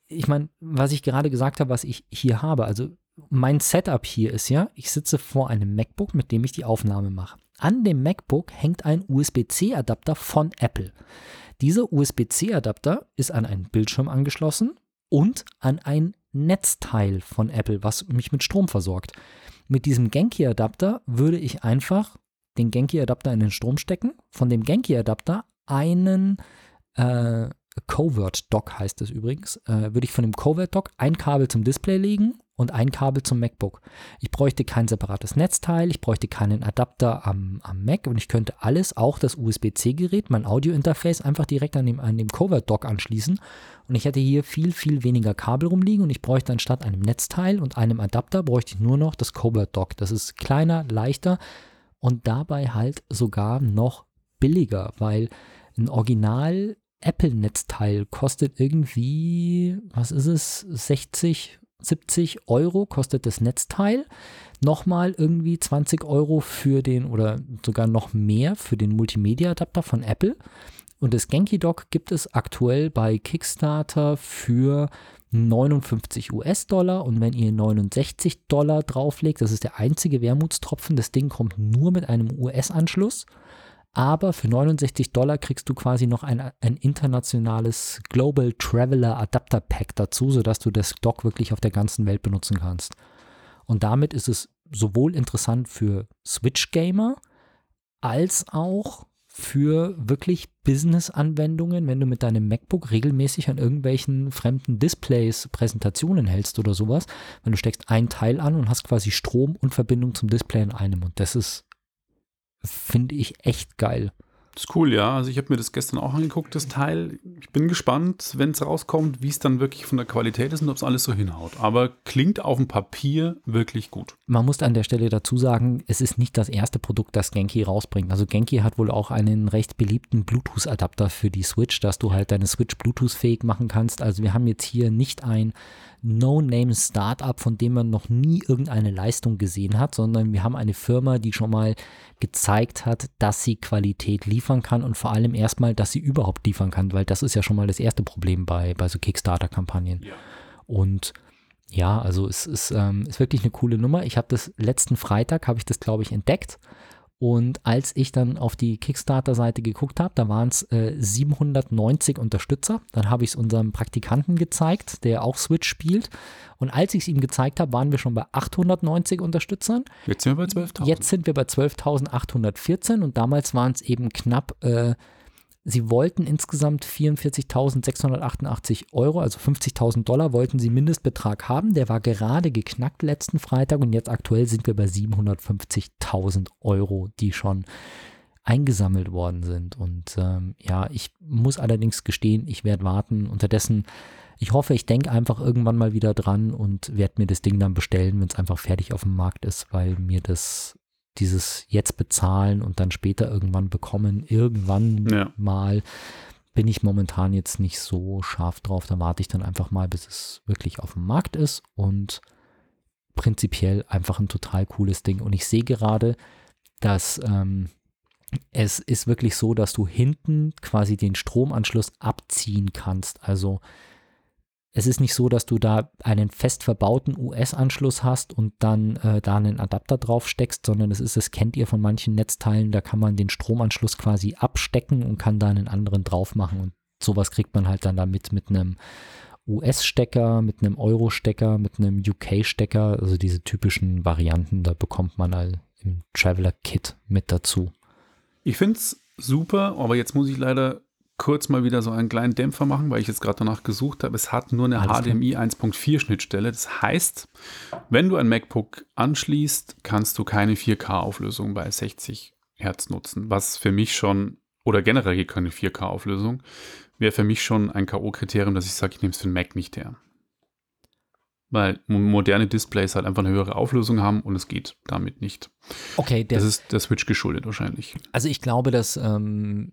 ich meine, was ich gerade gesagt habe, was ich hier habe, also mein Setup hier ist ja, ich sitze vor einem MacBook, mit dem ich die Aufnahme mache. An dem MacBook hängt ein USB-C-Adapter von Apple. Dieser USB-C-Adapter ist an einen Bildschirm angeschlossen und an ein Netzteil von Apple, was mich mit Strom versorgt. Mit diesem Genki-Adapter würde ich einfach den Genki-Adapter in den Strom stecken, von dem Genki-Adapter einen äh, Covert-Dock heißt es übrigens, äh, würde ich von dem Covert-Dock ein Kabel zum Display legen und ein Kabel zum MacBook. Ich bräuchte kein separates Netzteil, ich bräuchte keinen Adapter am, am Mac und ich könnte alles, auch das USB-C-Gerät, mein Audio-Interface, einfach direkt an dem, an dem Covert-Dock anschließen und ich hätte hier viel, viel weniger Kabel rumliegen und ich bräuchte anstatt einem Netzteil und einem Adapter, bräuchte ich nur noch das Covert-Dock. Das ist kleiner, leichter, und dabei halt sogar noch billiger, weil ein Original Apple-Netzteil kostet irgendwie, was ist es, 60, 70 Euro kostet das Netzteil. Nochmal irgendwie 20 Euro für den oder sogar noch mehr für den Multimedia-Adapter von Apple. Und das Genki Dock gibt es aktuell bei Kickstarter für 59 US-Dollar und wenn ihr 69 Dollar drauflegt, das ist der einzige Wermutstropfen, das Ding kommt nur mit einem US-Anschluss, aber für 69 Dollar kriegst du quasi noch ein, ein internationales Global Traveler Adapter Pack dazu, sodass du das Dock wirklich auf der ganzen Welt benutzen kannst. Und damit ist es sowohl interessant für Switch-Gamer als auch für wirklich Business-Anwendungen, wenn du mit deinem MacBook regelmäßig an irgendwelchen fremden Displays Präsentationen hältst oder sowas, weil du steckst ein Teil an und hast quasi Strom und Verbindung zum Display in einem. Und das ist, finde ich, echt geil. Das ist cool, ja. Also ich habe mir das gestern auch angeguckt, das Teil. Ich bin gespannt, wenn es rauskommt, wie es dann wirklich von der Qualität ist und ob es alles so hinhaut. Aber klingt auf dem Papier wirklich gut. Man muss an der Stelle dazu sagen, es ist nicht das erste Produkt, das Genki rausbringt. Also Genki hat wohl auch einen recht beliebten Bluetooth-Adapter für die Switch, dass du halt deine Switch Bluetooth-fähig machen kannst. Also wir haben jetzt hier nicht ein No-Name-Startup, von dem man noch nie irgendeine Leistung gesehen hat, sondern wir haben eine Firma, die schon mal gezeigt hat, dass sie Qualität liefern kann und vor allem erstmal, dass sie überhaupt liefern kann, weil das ist ja schon mal das erste Problem bei, bei so Kickstarter-Kampagnen. Ja. Und ja, also es ist, ähm, ist wirklich eine coole Nummer. Ich habe das letzten Freitag, habe ich das, glaube ich, entdeckt und als ich dann auf die Kickstarter-Seite geguckt habe, da waren es äh, 790 Unterstützer. Dann habe ich es unserem Praktikanten gezeigt, der auch Switch spielt. Und als ich es ihm gezeigt habe, waren wir schon bei 890 Unterstützern. Jetzt sind wir bei 12.000. Jetzt sind wir bei 12.814 und damals waren es eben knapp äh, Sie wollten insgesamt 44.688 Euro, also 50.000 Dollar, wollten sie Mindestbetrag haben. Der war gerade geknackt letzten Freitag und jetzt aktuell sind wir bei 750.000 Euro, die schon eingesammelt worden sind. Und ähm, ja, ich muss allerdings gestehen, ich werde warten. Unterdessen, ich hoffe, ich denke einfach irgendwann mal wieder dran und werde mir das Ding dann bestellen, wenn es einfach fertig auf dem Markt ist, weil mir das dieses jetzt bezahlen und dann später irgendwann bekommen, irgendwann ja. mal, bin ich momentan jetzt nicht so scharf drauf. Da warte ich dann einfach mal, bis es wirklich auf dem Markt ist und prinzipiell einfach ein total cooles Ding. Und ich sehe gerade, dass ähm, es ist wirklich so, dass du hinten quasi den Stromanschluss abziehen kannst. Also es ist nicht so, dass du da einen fest verbauten US-Anschluss hast und dann äh, da einen Adapter drauf steckst, sondern es ist, das kennt ihr von manchen Netzteilen, da kann man den Stromanschluss quasi abstecken und kann da einen anderen drauf machen. Und sowas kriegt man halt dann damit mit einem US-Stecker, mit einem Euro-Stecker, mit einem UK-Stecker, also diese typischen Varianten, da bekommt man all im Traveler-Kit mit dazu. Ich finde es super, aber jetzt muss ich leider kurz mal wieder so einen kleinen Dämpfer machen, weil ich jetzt gerade danach gesucht habe. Es hat nur eine Alles HDMI 1.4 Schnittstelle. Das heißt, wenn du ein MacBook anschließt, kannst du keine 4K-Auflösung bei 60 Hertz nutzen, was für mich schon, oder generell keine 4K-Auflösung, wäre für mich schon ein K.O.-Kriterium, dass ich sage, ich nehme es für den Mac nicht her. Weil moderne Displays halt einfach eine höhere Auflösung haben und es geht damit nicht. Okay, der, das ist der Switch geschuldet wahrscheinlich. Also ich glaube, dass ähm,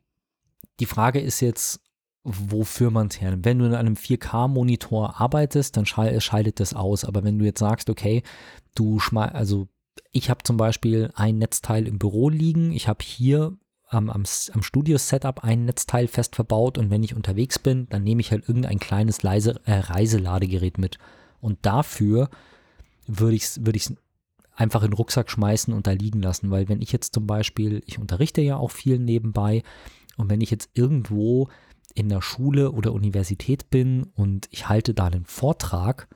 die Frage ist jetzt, wofür man es hernimmt. Wenn du in einem 4K-Monitor arbeitest, dann scheidet das aus. Aber wenn du jetzt sagst, okay, du schmeißt, also ich habe zum Beispiel ein Netzteil im Büro liegen, ich habe hier am, am, am Studio-Setup ein Netzteil fest verbaut und wenn ich unterwegs bin, dann nehme ich halt irgendein kleines leise, äh, Reiseladegerät mit. Und dafür würde ich es würd einfach in den Rucksack schmeißen und da liegen lassen, weil wenn ich jetzt zum Beispiel, ich unterrichte ja auch viel nebenbei, und wenn ich jetzt irgendwo in der Schule oder Universität bin und ich halte da einen Vortrag,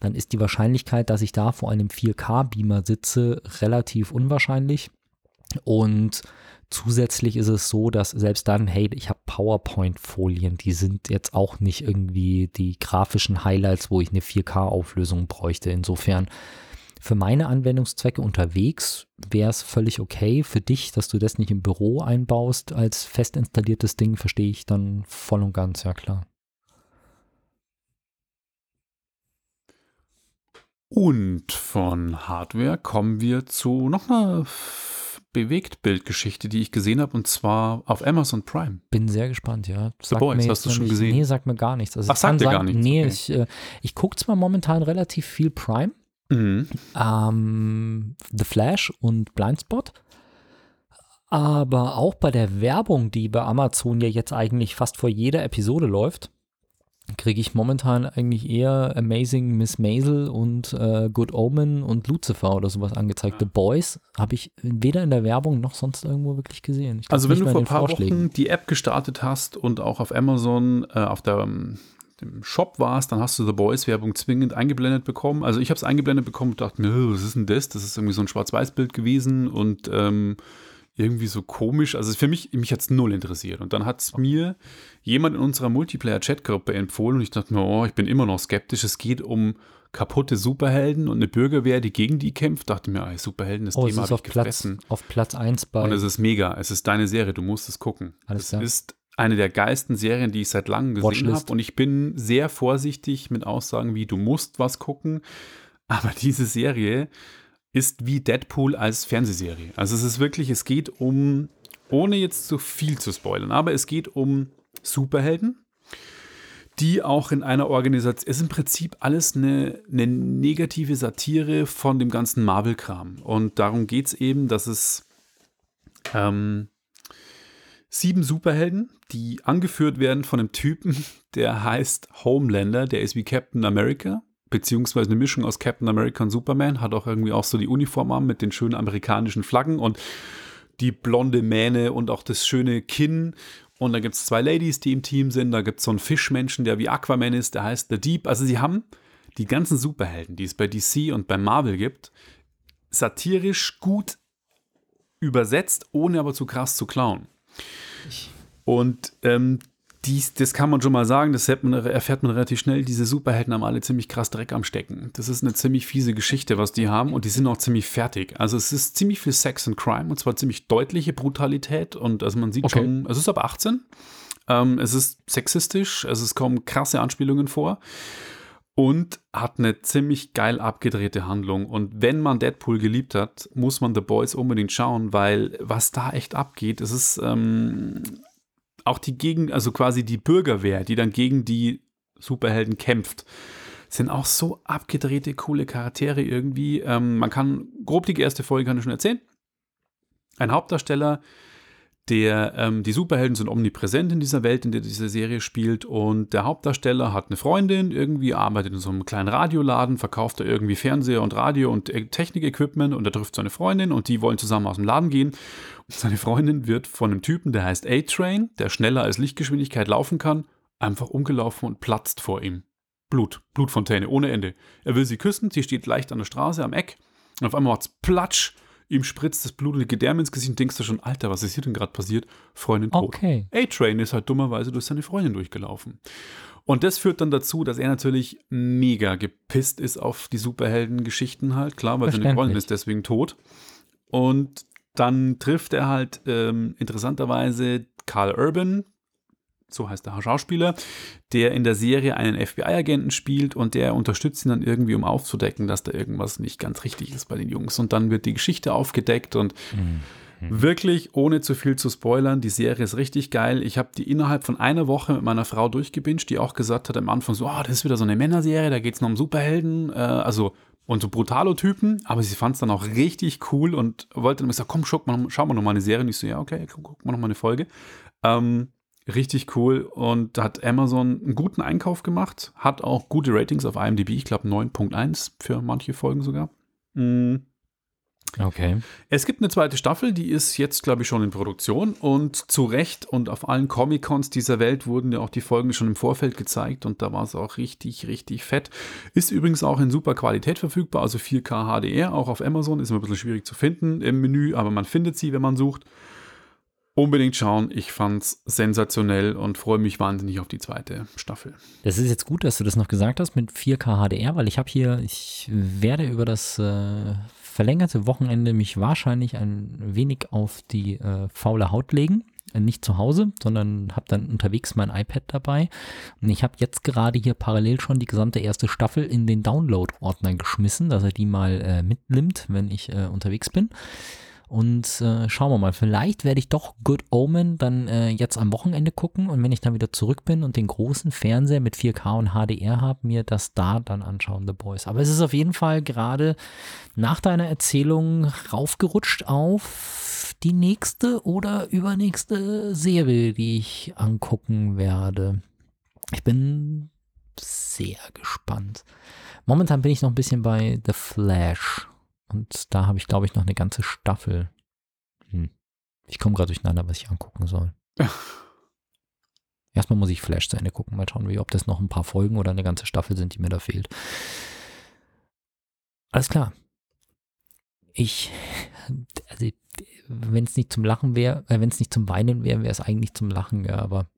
dann ist die Wahrscheinlichkeit, dass ich da vor einem 4K-Beamer sitze, relativ unwahrscheinlich. Und zusätzlich ist es so, dass selbst dann, hey, ich habe PowerPoint-Folien, die sind jetzt auch nicht irgendwie die grafischen Highlights, wo ich eine 4K-Auflösung bräuchte. Insofern für meine Anwendungszwecke unterwegs wäre es völlig okay. Für dich, dass du das nicht im Büro einbaust als fest installiertes Ding, verstehe ich dann voll und ganz, ja klar. Und von Hardware kommen wir zu noch einer Bewegtbildgeschichte, die ich gesehen habe, und zwar auf Amazon Prime. Bin sehr gespannt, ja. The Boys, hast du schon gesehen? Nee, sagt mir gar nichts. Also Ach, sagt dir gar nichts? Nee, okay. ich, äh, ich gucke zwar momentan relativ viel Prime, Mhm. Ähm, The Flash und Blindspot. Aber auch bei der Werbung, die bei Amazon ja jetzt eigentlich fast vor jeder Episode läuft, kriege ich momentan eigentlich eher Amazing Miss Maisel und äh, Good Omen und Lucifer oder sowas angezeigt. The Boys habe ich weder in der Werbung noch sonst irgendwo wirklich gesehen. Also wenn du vor ein paar Wochen die App gestartet hast und auch auf Amazon äh, auf der dem Shop warst, dann hast du The Boys Werbung zwingend eingeblendet bekommen. Also ich habe es eingeblendet bekommen und dachte mir, was ist denn das? Das ist irgendwie so ein Schwarz-Weiß-Bild gewesen und ähm, irgendwie so komisch. Also für mich, mich hat es null interessiert. Und dann hat es mir jemand in unserer Multiplayer-Chat-Gruppe empfohlen und ich dachte mir, oh, ich bin immer noch skeptisch. Es geht um kaputte Superhelden und eine Bürgerwehr, die gegen die kämpft. Dachte mir, ey, Superhelden, das Oh, es Thema ist habe auf ich Platz, gefressen. auf Platz 1 bei. Und es ist mega. Es ist deine Serie. Du musst es gucken. Alles es klar. ist eine der geilsten Serien, die ich seit langem gesehen habe. Und ich bin sehr vorsichtig mit Aussagen wie, du musst was gucken. Aber diese Serie ist wie Deadpool als Fernsehserie. Also es ist wirklich, es geht um, ohne jetzt zu viel zu spoilern, aber es geht um Superhelden, die auch in einer Organisation, es ist im Prinzip alles eine, eine negative Satire von dem ganzen Marvel-Kram. Und darum geht es eben, dass es ähm, sieben Superhelden, die angeführt werden von einem Typen, der heißt Homelander, der ist wie Captain America, beziehungsweise eine Mischung aus Captain America und Superman, hat auch irgendwie auch so die Uniform an mit den schönen amerikanischen Flaggen und die blonde Mähne und auch das schöne Kinn. Und da gibt es zwei Ladies, die im Team sind. Da gibt es so einen Fischmenschen, der wie Aquaman ist, der heißt The Deep. Also sie haben die ganzen Superhelden, die es bei DC und bei Marvel gibt, satirisch gut übersetzt, ohne aber zu krass zu klauen. Und ähm, dies, das kann man schon mal sagen, das erfährt man, erfährt man relativ schnell. Diese Superhelden haben alle ziemlich krass Dreck am Stecken. Das ist eine ziemlich fiese Geschichte, was die haben und die sind auch ziemlich fertig. Also es ist ziemlich viel Sex und Crime und zwar ziemlich deutliche Brutalität und also man sieht Okay. schon, es ist ab 18. Ähm, es ist sexistisch, also es kommen krasse Anspielungen vor und hat eine ziemlich geil abgedrehte Handlung. Und wenn man Deadpool geliebt hat, muss man The Boys unbedingt schauen, weil was da echt abgeht, es ist ähm, auch die Gegen, also quasi die Bürgerwehr, die dann gegen die Superhelden kämpft, sind auch so abgedrehte, coole Charaktere irgendwie. Ähm, man kann, grob die erste Folge kann ich schon erzählen. Ein Hauptdarsteller, der, ähm, die Superhelden sind omnipräsent in dieser Welt, in der diese Serie spielt. Und der Hauptdarsteller hat eine Freundin, irgendwie arbeitet in so einem kleinen Radioladen, verkauft da irgendwie Fernseher und Radio und äh, Technik-Equipment und er trifft seine Freundin und die wollen zusammen aus dem Laden gehen. Und seine Freundin wird von einem Typen, der heißt A-Train, der schneller als Lichtgeschwindigkeit laufen kann, einfach umgelaufen und platzt vor ihm. Blut, Blutfontäne ohne Ende. Er will sie küssen, sie steht leicht an der Straße am Eck und auf einmal macht's Platsch. Ihm spritzt das blutige Gedärme ins Gesicht und denkst du schon, Alter, was ist hier denn gerade passiert? Freundin tot. Okay. A-Train ist halt dummerweise durch seine Freundin durchgelaufen. Und das führt dann dazu, dass er natürlich mega gepisst ist auf die Superhelden-Geschichten halt. Klar, weil seine. Freundin ist deswegen tot. Und dann trifft er halt ähm, interessanterweise Carl Urban, so heißt der Schauspieler, der in der Serie einen FBI-Agenten spielt und der unterstützt ihn dann irgendwie, um aufzudecken, dass da irgendwas nicht ganz richtig ist bei den Jungs. Und dann wird die Geschichte aufgedeckt und Wirklich, ohne zu viel zu spoilern, die Serie ist richtig geil. Ich habe die innerhalb von einer Woche mit meiner Frau durchgebinged, die auch gesagt hat am Anfang so, oh, das ist wieder so eine Männerserie, da geht es noch um Superhelden, äh, also und so Brutalo-Typen, aber sie fand es dann auch richtig cool und wollte dann gesagt, komm, schau mal, schau mal noch mal eine Serie. Und ich so, ja, okay, guck, guck mal noch mal eine Folge. Ähm, richtig cool und da hat Amazon einen guten Einkauf gemacht, hat auch gute Ratings auf IMDb, ich glaube 9.1 für manche Folgen sogar. Mm. Okay. Es gibt eine zweite Staffel, die ist jetzt, glaube ich, schon in Produktion und zu Recht und auf allen Comic-Cons dieser Welt wurden ja auch die Folgen schon im Vorfeld gezeigt und da war es auch richtig, richtig fett. Ist übrigens auch in super Qualität verfügbar, also 4K HDR, auch auf Amazon, ist immer ein bisschen schwierig zu finden im Menü, aber man findet sie, wenn man sucht. Unbedingt schauen, ich fand's sensationell und freue mich wahnsinnig auf die zweite Staffel. Das ist jetzt gut, dass du das noch gesagt hast mit 4K HDR, weil ich habe hier, ich werde über das äh, verlängerte Wochenende mich wahrscheinlich ein wenig auf die äh, faule Haut legen. Äh, Nicht zu Hause, sondern habe dann unterwegs mein iPad dabei. Und ich habe jetzt gerade hier parallel schon die gesamte erste Staffel in den Download-Ordner geschmissen, dass er die mal äh, mitnimmt, wenn ich äh, unterwegs bin. Und äh, schauen wir mal, vielleicht werde ich doch Good Omen dann äh, jetzt am Wochenende gucken und wenn ich dann wieder zurück bin und den großen Fernseher mit 4K und HDR habe, mir das da dann anschauen, The Boys. Aber es ist auf jeden Fall gerade nach deiner Erzählung raufgerutscht auf die nächste oder übernächste Serie, die ich angucken werde. Ich bin sehr gespannt. Momentan bin ich noch ein bisschen bei The Flash. Und da habe ich, glaube ich, noch eine ganze Staffel. Hm. Ich komme gerade durcheinander, was ich angucken soll. Erstmal muss ich Flash zu Ende gucken. Mal schauen, wie, ob das noch ein paar Folgen oder eine ganze Staffel sind, die mir da fehlt. Alles klar. Ich, also, wenn es nicht zum Lachen wäre, äh, wenn es nicht zum Weinen wäre, wäre es eigentlich zum Lachen, ja, aber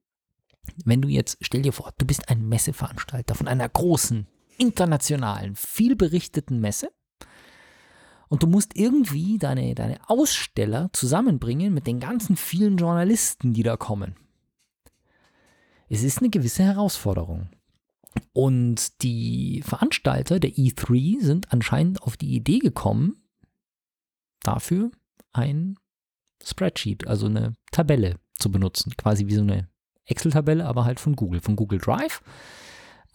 wenn du jetzt, stell dir vor, du bist ein Messeveranstalter von einer großen, internationalen, viel berichteten Messe und du musst irgendwie deine, deine Aussteller zusammenbringen mit den ganzen vielen Journalisten, die da kommen. Es ist eine gewisse Herausforderung. Und die Veranstalter der E3 sind anscheinend auf die Idee gekommen, dafür ein Spreadsheet, also eine Tabelle zu benutzen. Quasi wie so eine Excel-Tabelle, aber halt von Google, von Google Drive.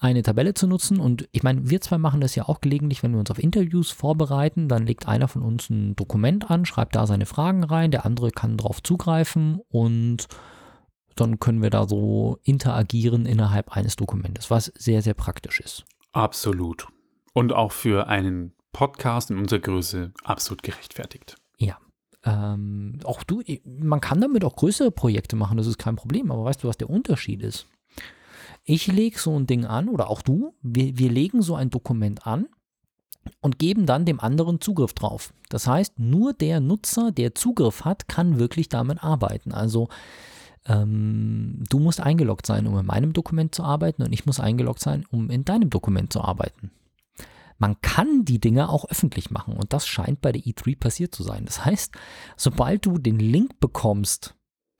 Eine Tabelle zu nutzen und ich meine, wir zwei machen das ja auch gelegentlich, wenn wir uns auf Interviews vorbereiten, dann legt einer von uns ein Dokument an, schreibt da seine Fragen rein, der andere kann drauf zugreifen und dann können wir da so interagieren innerhalb eines Dokumentes, was sehr, sehr praktisch ist. Absolut. Und auch für einen Podcast in unserer Größe absolut gerechtfertigt. Ja. Ähm, auch du, man kann damit auch größere Projekte machen, das ist kein Problem, aber weißt du, was der Unterschied ist? Ich lege so ein Ding an, oder auch du, wir, wir legen so ein Dokument an und geben dann dem anderen Zugriff drauf. Das heißt, nur der Nutzer, der Zugriff hat, kann wirklich damit arbeiten. Also ähm, du musst eingeloggt sein, um in meinem Dokument zu arbeiten und ich muss eingeloggt sein, um in deinem Dokument zu arbeiten. Man kann die Dinge auch öffentlich machen und das scheint bei der E3 passiert zu sein. Das heißt, sobald du den Link bekommst,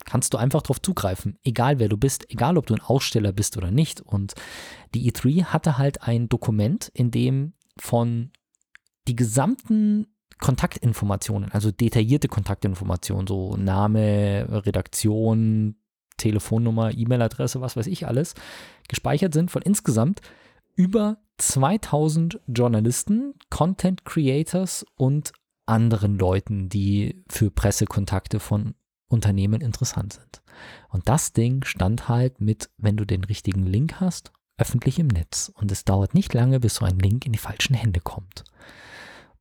kannst du einfach darauf zugreifen, egal wer du bist, egal ob du ein Aussteller bist oder nicht. Und die E3 hatte halt ein Dokument, in dem von die gesamten Kontaktinformationen, also detaillierte Kontaktinformationen, so Name, Redaktion, Telefonnummer, E-Mail-Adresse, was weiß ich alles, gespeichert sind von insgesamt über 2000 Journalisten, Content Creators und anderen Leuten, die für Pressekontakte von Unternehmen interessant sind. Und das Ding stand halt mit, wenn du den richtigen Link hast, öffentlich im Netz. Und es dauert nicht lange, bis so ein Link in die falschen Hände kommt.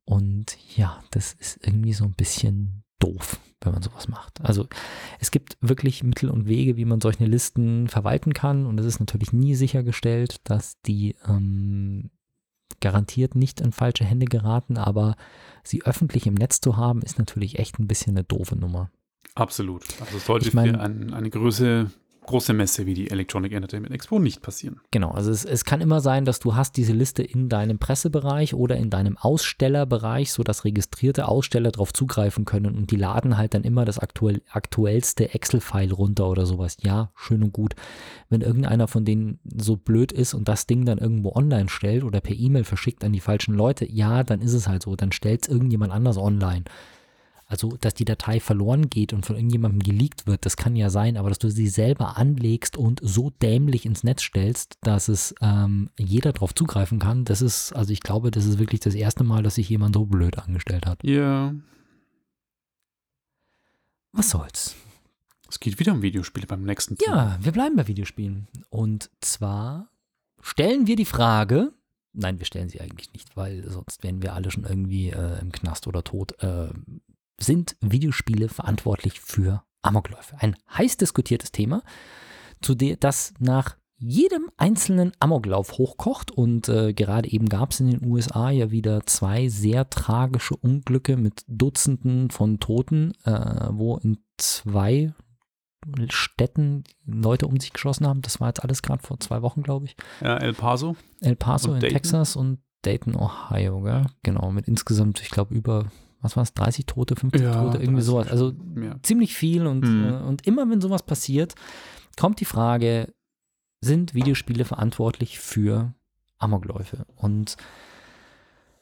Und ja, das ist irgendwie so ein bisschen doof, wenn man sowas macht. Also es gibt wirklich Mittel und Wege, wie man solche Listen verwalten kann. Und es ist natürlich nie sichergestellt, dass die ähm, garantiert nicht in falsche Hände geraten. Aber sie öffentlich im Netz zu haben, ist natürlich echt ein bisschen eine doofe Nummer. Absolut. Also sollte Ich mein- für ein, eine Größe, große Messe wie die Electronic Entertainment Expo nicht passieren. Genau, also es, es kann immer sein, dass du hast diese Liste in deinem Pressebereich oder in deinem Ausstellerbereich, sodass registrierte Aussteller darauf zugreifen können und die laden halt dann immer das aktuell, aktuellste Excel-File runter oder sowas. Ja, schön und gut. Wenn irgendeiner von denen so blöd ist und das Ding dann irgendwo online stellt oder per E-Mail verschickt an die falschen Leute, ja, dann ist es halt so, dann stellt es irgendjemand anders online. Also, dass die Datei verloren geht und von irgendjemandem geleakt wird, das kann ja sein, aber dass du sie selber anlegst und so dämlich ins Netz stellst, dass es ähm, jeder drauf zugreifen kann, das ist, also ich glaube, das ist wirklich das erste Mal, dass sich jemand so blöd angestellt hat. Ja. Was soll's? Es geht wieder um Videospiele beim nächsten Thema. Ja, wir bleiben bei Videospielen. Und zwar stellen wir die Frage, nein, wir stellen sie eigentlich nicht, weil sonst wären wir alle schon irgendwie äh, im Knast oder tot. Äh, sind Videospiele verantwortlich für Amokläufe? Ein heiß diskutiertes Thema, zu der das nach jedem einzelnen Amoklauf hochkocht und äh, gerade eben gab es in den USA ja wieder zwei sehr tragische Unglücke mit Dutzenden von Toten, äh, wo in zwei Städten Leute um sich geschossen haben. Das war jetzt alles gerade vor zwei Wochen, glaube ich. Ja, El Paso. El Paso Und in Dayton? Texas und Dayton, Ohio, gell? Genau, mit insgesamt, ich glaube, über, was war es, 30 Tote, 50 Tote, irgendwie 30 sowas. Also Ja. ziemlich viel und, Mhm. äh, und immer wenn sowas passiert, kommt die Frage, sind Videospiele verantwortlich für Amokläufe? Und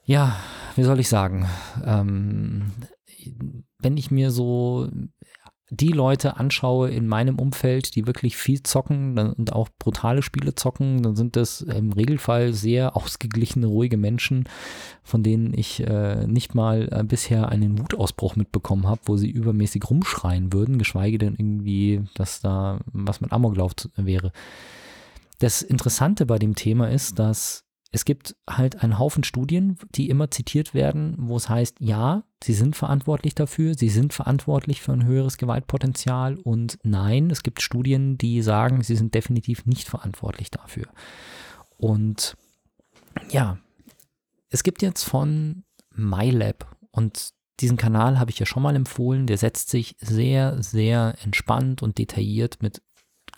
ja, wie soll ich sagen, ähm, wenn ich mir so die Leute anschaue in meinem Umfeld, die wirklich viel zocken und auch brutale Spiele zocken, dann sind das im Regelfall sehr ausgeglichene, ruhige Menschen, von denen ich äh, nicht mal äh, bisher einen Wutausbruch mitbekommen habe, wo sie übermäßig rumschreien würden, geschweige denn irgendwie, dass da was mit Amoklauf wäre. Das Interessante bei dem Thema ist, dass es gibt halt einen Haufen Studien, die immer zitiert werden, wo es heißt, ja, sie sind verantwortlich dafür, sie sind verantwortlich für ein höheres Gewaltpotenzial und nein, es gibt Studien, die sagen, sie sind definitiv nicht verantwortlich dafür. Und ja, es gibt jetzt von MyLab und diesen Kanal habe ich ja schon mal empfohlen. Der setzt sich sehr, sehr entspannt und detailliert mit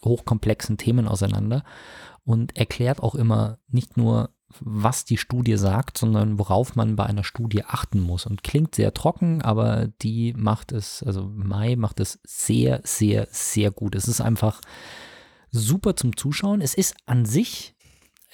hochkomplexen Themen auseinander und erklärt auch immer nicht nur, was die Studie sagt, sondern worauf man bei einer Studie achten muss. Und klingt sehr trocken, aber die macht es, also Mai macht es sehr, sehr, sehr gut. Es ist einfach super zum Zuschauen. Es ist an sich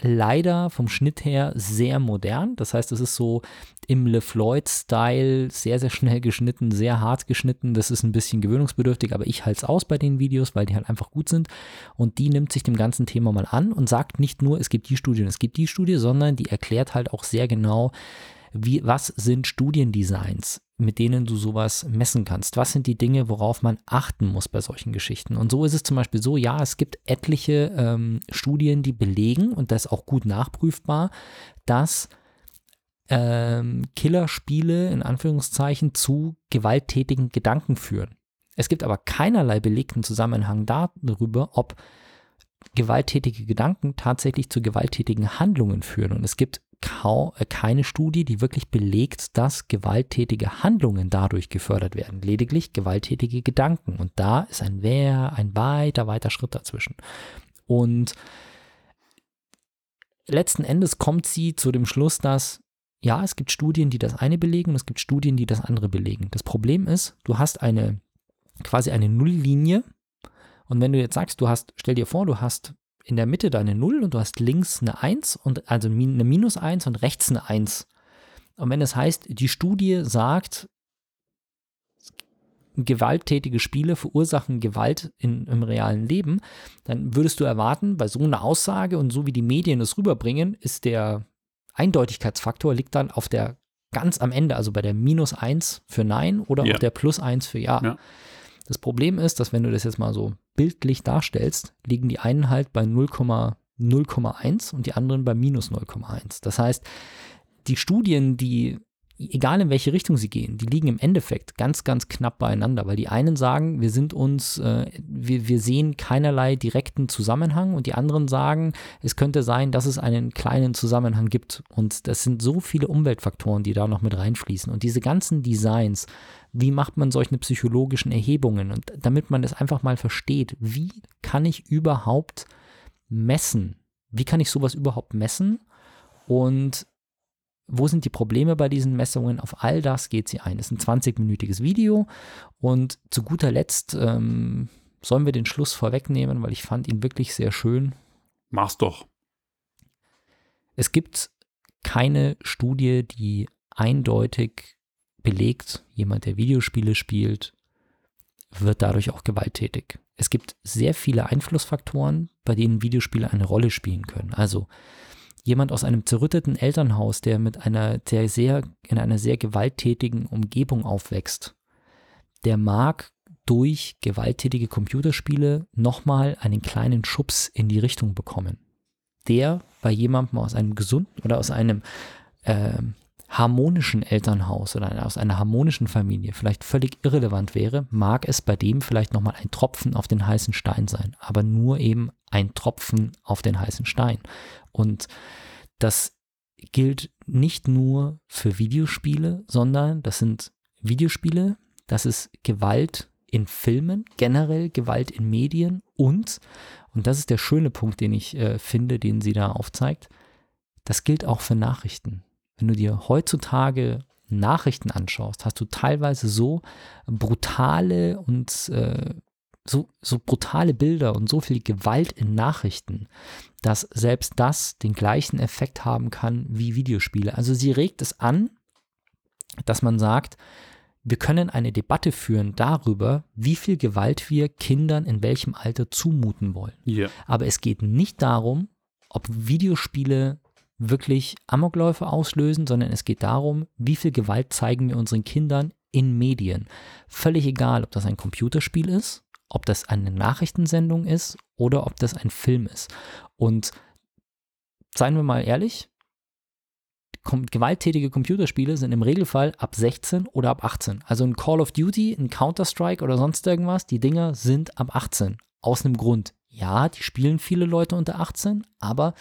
leider vom Schnitt her sehr modern. Das heißt, es ist so im LeFloid-Style sehr, sehr schnell geschnitten, sehr hart geschnitten. Das ist ein bisschen gewöhnungsbedürftig, aber ich halte es aus bei den Videos, weil die halt einfach gut sind. Und die nimmt sich dem ganzen Thema mal an und sagt nicht nur, es gibt die Studie und es gibt die Studie, sondern die erklärt halt auch sehr genau, wie, was sind Studiendesigns, mit denen du sowas messen kannst? Was sind die Dinge, worauf man achten muss bei solchen Geschichten? Und so ist es zum Beispiel so, ja, es gibt etliche ähm, Studien, die belegen, und das ist auch gut nachprüfbar, dass ähm, Killerspiele in Anführungszeichen zu gewalttätigen Gedanken führen. Es gibt aber keinerlei belegten Zusammenhang darüber, ob gewalttätige Gedanken tatsächlich zu gewalttätigen Handlungen führen. Und es gibt kaum, äh, keine Studie, die wirklich belegt, dass gewalttätige Handlungen dadurch gefördert werden. Lediglich gewalttätige Gedanken. Und da ist ein Wer, ein weiter, weiter Schritt dazwischen. Und letzten Endes kommt sie zu dem Schluss, dass ja, es gibt Studien, die das eine belegen und es gibt Studien, die das andere belegen. Das Problem ist, du hast eine quasi eine Nulllinie und wenn du jetzt sagst, du hast, stell dir vor, du hast in der Mitte deine 0 und du hast links eine 1 und also eine minus 1 und rechts eine 1. Und wenn es das heißt, die Studie sagt, gewalttätige Spiele verursachen Gewalt in, im realen Leben, dann würdest du erwarten, bei so einer Aussage und so wie die Medien es rüberbringen, ist der Eindeutigkeitsfaktor liegt dann auf der ganz am Ende, also bei der minus 1 für Nein oder ja. auf der plus 1 für Ja. ja. Das Problem ist, dass wenn du das jetzt mal so bildlich darstellst, liegen die einen halt bei 0,0,1 und die anderen bei minus 0,1. Das heißt, die Studien, die egal in welche Richtung sie gehen, die liegen im Endeffekt ganz, ganz knapp beieinander, weil die einen sagen, wir sind uns, äh, wir, wir sehen keinerlei direkten Zusammenhang und die anderen sagen, es könnte sein, dass es einen kleinen Zusammenhang gibt. Und das sind so viele Umweltfaktoren, die da noch mit reinfließen. Und diese ganzen Designs, wie macht man solche psychologischen Erhebungen? Und damit man das einfach mal versteht, wie kann ich überhaupt messen? Wie kann ich sowas überhaupt messen? Und wo sind die Probleme bei diesen Messungen? Auf all das geht sie ein. Es ist ein 20-minütiges Video und zu guter Letzt ähm, sollen wir den Schluss vorwegnehmen, weil ich fand ihn wirklich sehr schön. Mach's doch. Es gibt keine Studie, die eindeutig belegt, jemand, der Videospiele spielt, wird dadurch auch gewalttätig. Es gibt sehr viele Einflussfaktoren, bei denen Videospiele eine Rolle spielen können. Also jemand aus einem zerrütteten Elternhaus, der mit einer, der sehr, in einer sehr gewalttätigen Umgebung aufwächst, der mag durch gewalttätige Computerspiele nochmal einen kleinen Schubs in die Richtung bekommen. Der bei jemandem aus einem gesunden oder aus einem äh, harmonischen Elternhaus oder aus einer harmonischen Familie vielleicht völlig irrelevant wäre, mag es bei dem vielleicht nochmal ein Tropfen auf den heißen Stein sein, aber nur eben ein Tropfen auf den heißen Stein. Und das gilt nicht nur für Videospiele, sondern das sind Videospiele, das ist Gewalt in Filmen, generell Gewalt in Medien und, und das ist der schöne Punkt, den ich äh, finde, den sie da aufzeigt, das gilt auch für Nachrichten. Wenn du dir heutzutage Nachrichten anschaust, hast du teilweise so brutale und äh, so, so brutale Bilder und so viel Gewalt in Nachrichten, dass selbst das den gleichen Effekt haben kann wie Videospiele. Also sie regt es an, dass man sagt, wir können eine Debatte führen darüber, wie viel Gewalt wir Kindern in welchem Alter zumuten wollen. Yeah. Aber es geht nicht darum, ob Videospiele wirklich Amokläufe auslösen, sondern es geht darum, wie viel Gewalt zeigen wir unseren Kindern in Medien. Völlig egal, ob das ein Computerspiel ist, ob das eine Nachrichtensendung ist oder ob das ein Film ist. Und seien wir mal ehrlich, gewalttätige Computerspiele sind im Regelfall ab 16 oder ab 18. Also ein Call of Duty, ein Counter-Strike oder sonst irgendwas, die Dinger sind ab 18. Aus einem Grund. Ja, die spielen viele Leute unter 18, aber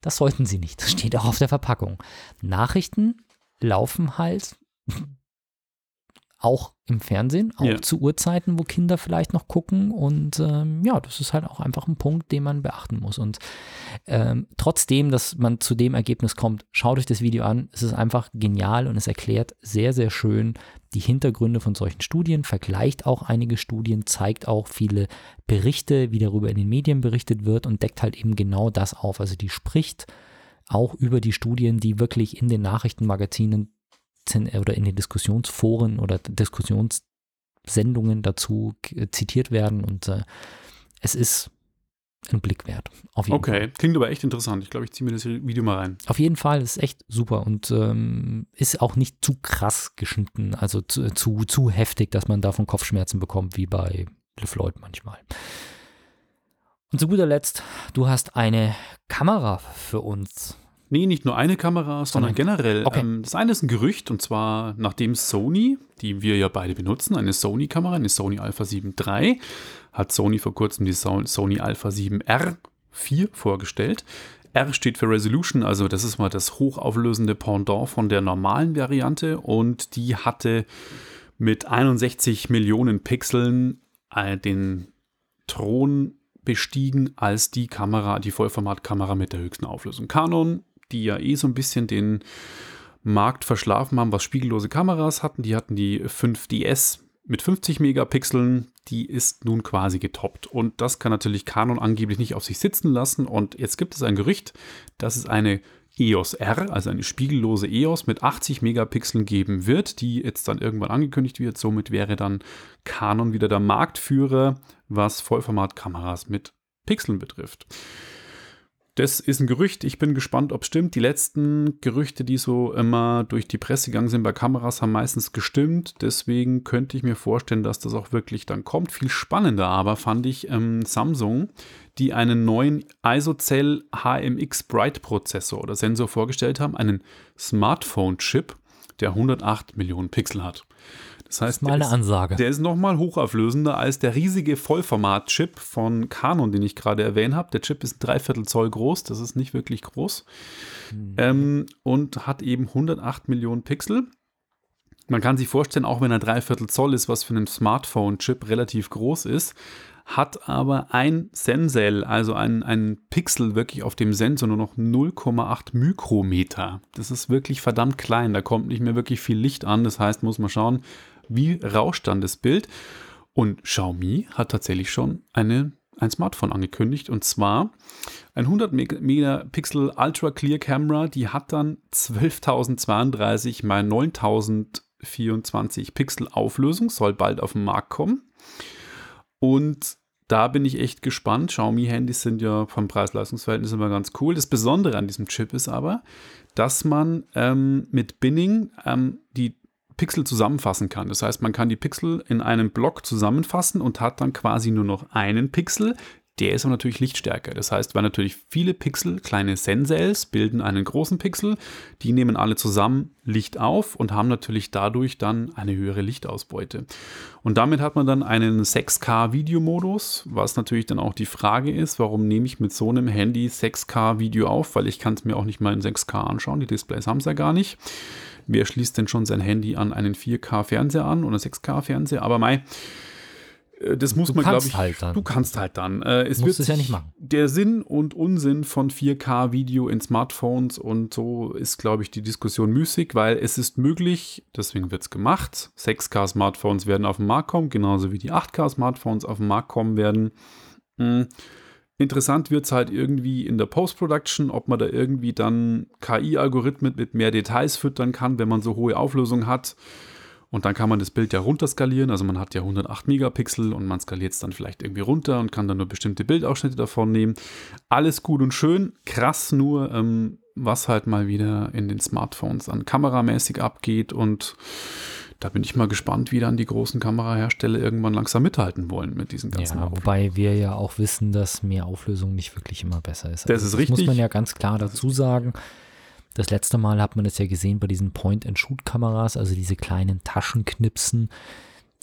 das sollten sie nicht. Das steht auch auf der Verpackung. Nachrichten laufen halt auch im Fernsehen, auch Ja. zu Uhrzeiten, wo Kinder vielleicht noch gucken. Und ähm, ja, das ist halt auch einfach ein Punkt, den man beachten muss. Und ähm, trotzdem, dass man zu dem Ergebnis kommt, schaut euch das Video an. Es ist einfach genial und es erklärt sehr, sehr schön die Hintergründe von solchen Studien, vergleicht auch einige Studien, zeigt auch viele Berichte, wie darüber in den Medien berichtet wird und deckt halt eben genau das auf. Also die spricht auch über die Studien, die wirklich in den Nachrichtenmagazinen oder in den Diskussionsforen oder Diskussionssendungen dazu zitiert werden und äh, es ist ein Blick wert. Auf jeden Fall. Okay, klingt aber echt interessant. Ich glaube, ich ziehe mir das Video mal rein. Auf jeden Fall ist echt super und ähm, ist auch nicht zu krass geschnitten, also zu, zu, zu heftig, dass man davon Kopfschmerzen bekommt, wie bei LeFloid manchmal. Und zu guter Letzt, du hast eine Kamera für uns. Nee, nicht nur eine Kamera, sondern Sondern- generell. Okay. Ähm, das eine ist ein Gerücht und zwar nachdem Sony, die wir ja beide benutzen, eine Sony-Kamera, eine Sony Alpha 7 III, hat Sony vor kurzem die So- Sony Alpha 7 R4 vorgestellt. R steht für Resolution, also das ist mal das hochauflösende Pendant von der normalen Variante und die hatte mit 61 Millionen Pixeln äh, den Thron bestiegen als die Kamera, die Vollformatkamera mit der höchsten Auflösung. Canon, die ja eh so ein bisschen den Markt verschlafen haben, was spiegellose Kameras hatten, die hatten die 5DS mit 50 Megapixeln, die ist nun quasi getoppt. Und das kann natürlich Canon angeblich nicht auf sich sitzen lassen. Und jetzt gibt es ein Gerücht, dass es eine EOS R, also eine spiegellose EOS mit 80 Megapixeln geben wird, die jetzt dann irgendwann angekündigt wird. Somit wäre dann Canon wieder der Marktführer, was Vollformatkameras mit Pixeln betrifft. Das ist ein Gerücht. Ich bin gespannt, ob es stimmt. Die letzten Gerüchte, die so immer durch die Presse gegangen sind bei Kameras, haben meistens gestimmt. Deswegen könnte ich mir vorstellen, dass das auch wirklich dann kommt. Viel spannender aber fand ich ähm, Samsung, die einen neuen ISOCELL HMX Bright Prozessor oder Sensor vorgestellt haben. Einen Smartphone-Chip, der 108 Millionen Pixel hat. Das heißt, Mal der eine ist- Ansage. der ist nochmal hochauflösender als der riesige Vollformat-Chip von Canon, den ich gerade erwähnt habe. Der Chip ist Dreiviertel Zoll groß, das ist nicht wirklich groß. Ähm, und hat eben 108 Millionen Pixel. Man kann sich vorstellen, auch wenn er Dreiviertel Zoll ist, was für einen Smartphone-Chip relativ groß ist, hat aber ein Sensel, also ein, ein Pixel wirklich auf dem Sensor nur noch 0,8 Mikrometer. Das ist wirklich verdammt klein, da kommt nicht mehr wirklich viel Licht an. Das heißt, muss man schauen, wie rauscht dann das Bild. Und Xiaomi hat tatsächlich schon eine, ein Smartphone angekündigt und zwar ein 100 Meg- Megapixel Ultra Clear Camera, die hat dann 12.032 mal 9.024 Pixel Auflösung, soll bald auf den Markt kommen. Und da bin ich echt gespannt. Xiaomi-Handys sind ja vom Preis-Leistungs-Verhältnis immer ganz cool. Das Besondere an diesem Chip ist aber, dass man ähm, mit Binning ähm, die Pixel zusammenfassen kann. Das heißt, man kann die Pixel in einem Block zusammenfassen und hat dann quasi nur noch einen Pixel. Der ist aber natürlich lichtstärker. Das heißt, weil natürlich viele Pixel, kleine Sensels, bilden einen großen Pixel. Die nehmen alle zusammen Licht auf und haben natürlich dadurch dann eine höhere Lichtausbeute. Und damit hat man dann einen 6K-Videomodus, was natürlich dann auch die Frage ist, warum nehme ich mit so einem Handy 6K-Video auf, weil ich kann es mir auch nicht mal in 6K anschauen. Die Displays haben es ja gar nicht. Wer schließt denn schon sein Handy an einen 4K-Fernseher an oder 6K-Fernseher? Aber mei, äh, das muss Du man, glaube kannst ich. halt dann. Du kannst halt dann. Äh, es Musst wird es ja nicht machen. Der Sinn und Unsinn von 4K-Video in Smartphones und so ist, glaube ich, die Diskussion müßig, weil es ist möglich, deswegen wird es gemacht. 6K-Smartphones werden auf den Markt kommen, genauso wie die 8K-Smartphones auf den Markt kommen werden. Hm. Interessant wird es halt irgendwie in der Post-Production, ob man da irgendwie dann KI-Algorithmen mit mehr Details füttern kann, wenn man so hohe Auflösung hat. Und dann kann man das Bild ja runterskalieren. Also man hat ja 108 Megapixel und man skaliert es dann vielleicht irgendwie runter und kann dann nur bestimmte Bildausschnitte davon nehmen. Alles gut und schön. Krass nur, ähm, was halt mal wieder in den Smartphones an kameramäßig abgeht. Und da bin ich mal gespannt, wie dann die großen Kamerahersteller irgendwann langsam mithalten wollen mit diesen ganzen Ja, wobei wir ja auch wissen, dass mehr Auflösung nicht wirklich immer besser ist. Also Das ist muss richtig. man ja ganz klar dazu sagen. Das letzte Mal hat man das ja gesehen bei diesen Point-and-Shoot-Kameras, also diese kleinen Taschenknipsen.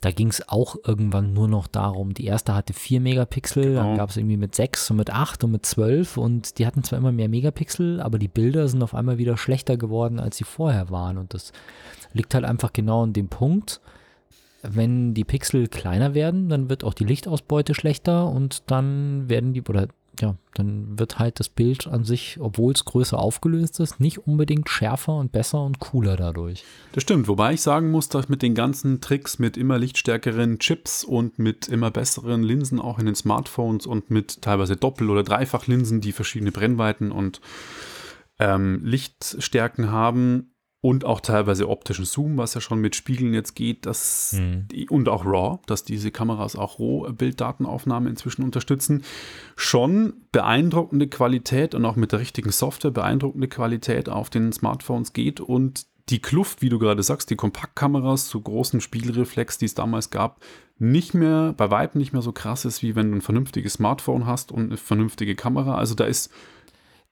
Da ging es auch irgendwann nur noch darum, die erste hatte 4 Megapixel, dann Genau. gab es irgendwie mit 6 und mit 8 und mit 12 und die hatten zwar immer mehr Megapixel, aber die Bilder sind auf einmal wieder schlechter geworden, als sie vorher waren und das liegt halt einfach genau an dem Punkt, wenn die Pixel kleiner werden, dann wird auch die Lichtausbeute schlechter und dann werden die, oder ja, dann wird halt das Bild an sich, obwohl es größer aufgelöst ist, nicht unbedingt schärfer und besser und cooler dadurch. Das stimmt, wobei ich sagen muss, dass mit den ganzen Tricks mit immer lichtstärkeren Chips und mit immer besseren Linsen auch in den Smartphones und mit teilweise Doppel- oder Dreifachlinsen, die verschiedene Brennweiten und ähm, Lichtstärken haben, und auch teilweise optischen Zoom, was ja schon mit Spiegeln jetzt geht, dass Mhm. und auch RAW, dass diese Kameras auch Roh-Bilddatenaufnahme inzwischen unterstützen, schon beeindruckende Qualität und auch mit der richtigen Software beeindruckende Qualität auf den Smartphones geht und die Kluft, wie du gerade sagst, die Kompaktkameras zu großen Spielreflex, die es damals gab, nicht mehr, bei weitem nicht mehr so krass ist, wie wenn du ein vernünftiges Smartphone hast und eine vernünftige Kamera. Also da ist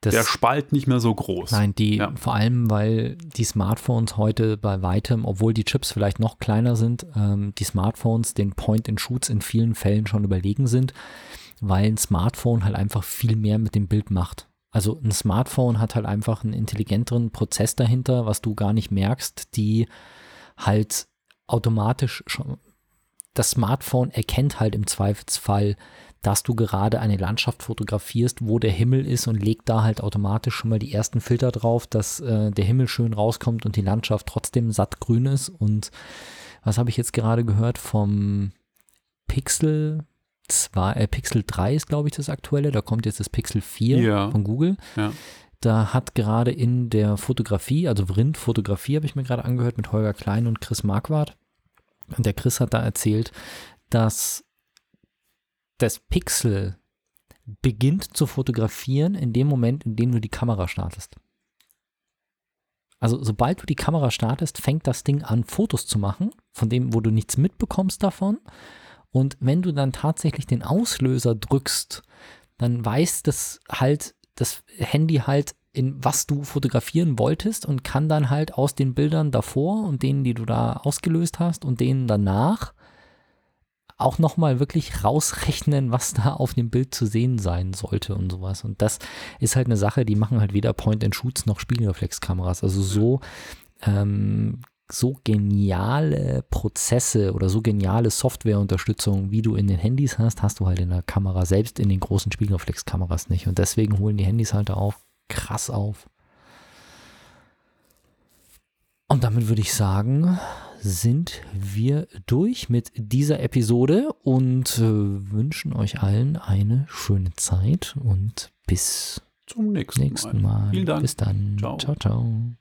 Das, der Spalt nicht mehr so groß. Nein, die Ja. vor allem, weil die Smartphones heute bei weitem, obwohl die Chips vielleicht noch kleiner sind, ähm, die Smartphones den Point-and-Shoots in vielen Fällen schon überlegen sind, weil ein Smartphone halt einfach viel mehr mit dem Bild macht. Also ein Smartphone hat halt einfach einen intelligenteren Prozess dahinter, was du gar nicht merkst, die halt automatisch schon das Smartphone erkennt halt im Zweifelsfall, dass du gerade eine Landschaft fotografierst, wo der Himmel ist und legt da halt automatisch schon mal die ersten Filter drauf, dass äh, der Himmel schön rauskommt und die Landschaft trotzdem sattgrün ist. Und was habe ich jetzt gerade gehört vom Pixel 2, äh, Pixel 3 ist glaube ich das aktuelle, da kommt jetzt das Pixel 4 Ja. von Google. Ja. Da hat gerade in der Fotografie, also Vrind Fotografie habe ich mir gerade angehört mit Holger Klein und Chris Marquardt. Und der Chris hat da erzählt, dass das Pixel beginnt zu fotografieren in dem Moment, in dem du die Kamera startest. Also sobald du die Kamera startest, fängt das Ding an, Fotos zu machen, von dem, wo du nichts mitbekommst davon. Und wenn du dann tatsächlich den Auslöser drückst, dann weiß das halt, das Handy halt, in was du fotografieren wolltest und kann dann halt aus den Bildern davor und denen, die du da ausgelöst hast und denen danach auch nochmal wirklich rausrechnen, was da auf dem Bild zu sehen sein sollte und sowas. Und das ist halt eine Sache, die machen halt weder Point-and-Shoots noch Spiegelreflexkameras. Also so, ähm, so geniale Prozesse oder so geniale Softwareunterstützung, wie du in den Handys hast, hast du halt in der Kamera, selbst in den großen Spiegelreflexkameras nicht. Und deswegen holen die Handys halt auch krass auf. Und damit würde ich sagen, sind wir durch mit dieser Episode und äh, wünschen euch allen eine schöne Zeit und bis Zum nächsten, nächsten Mal. Vielen Dank. Bis dann. Ciao. ciao. ciao.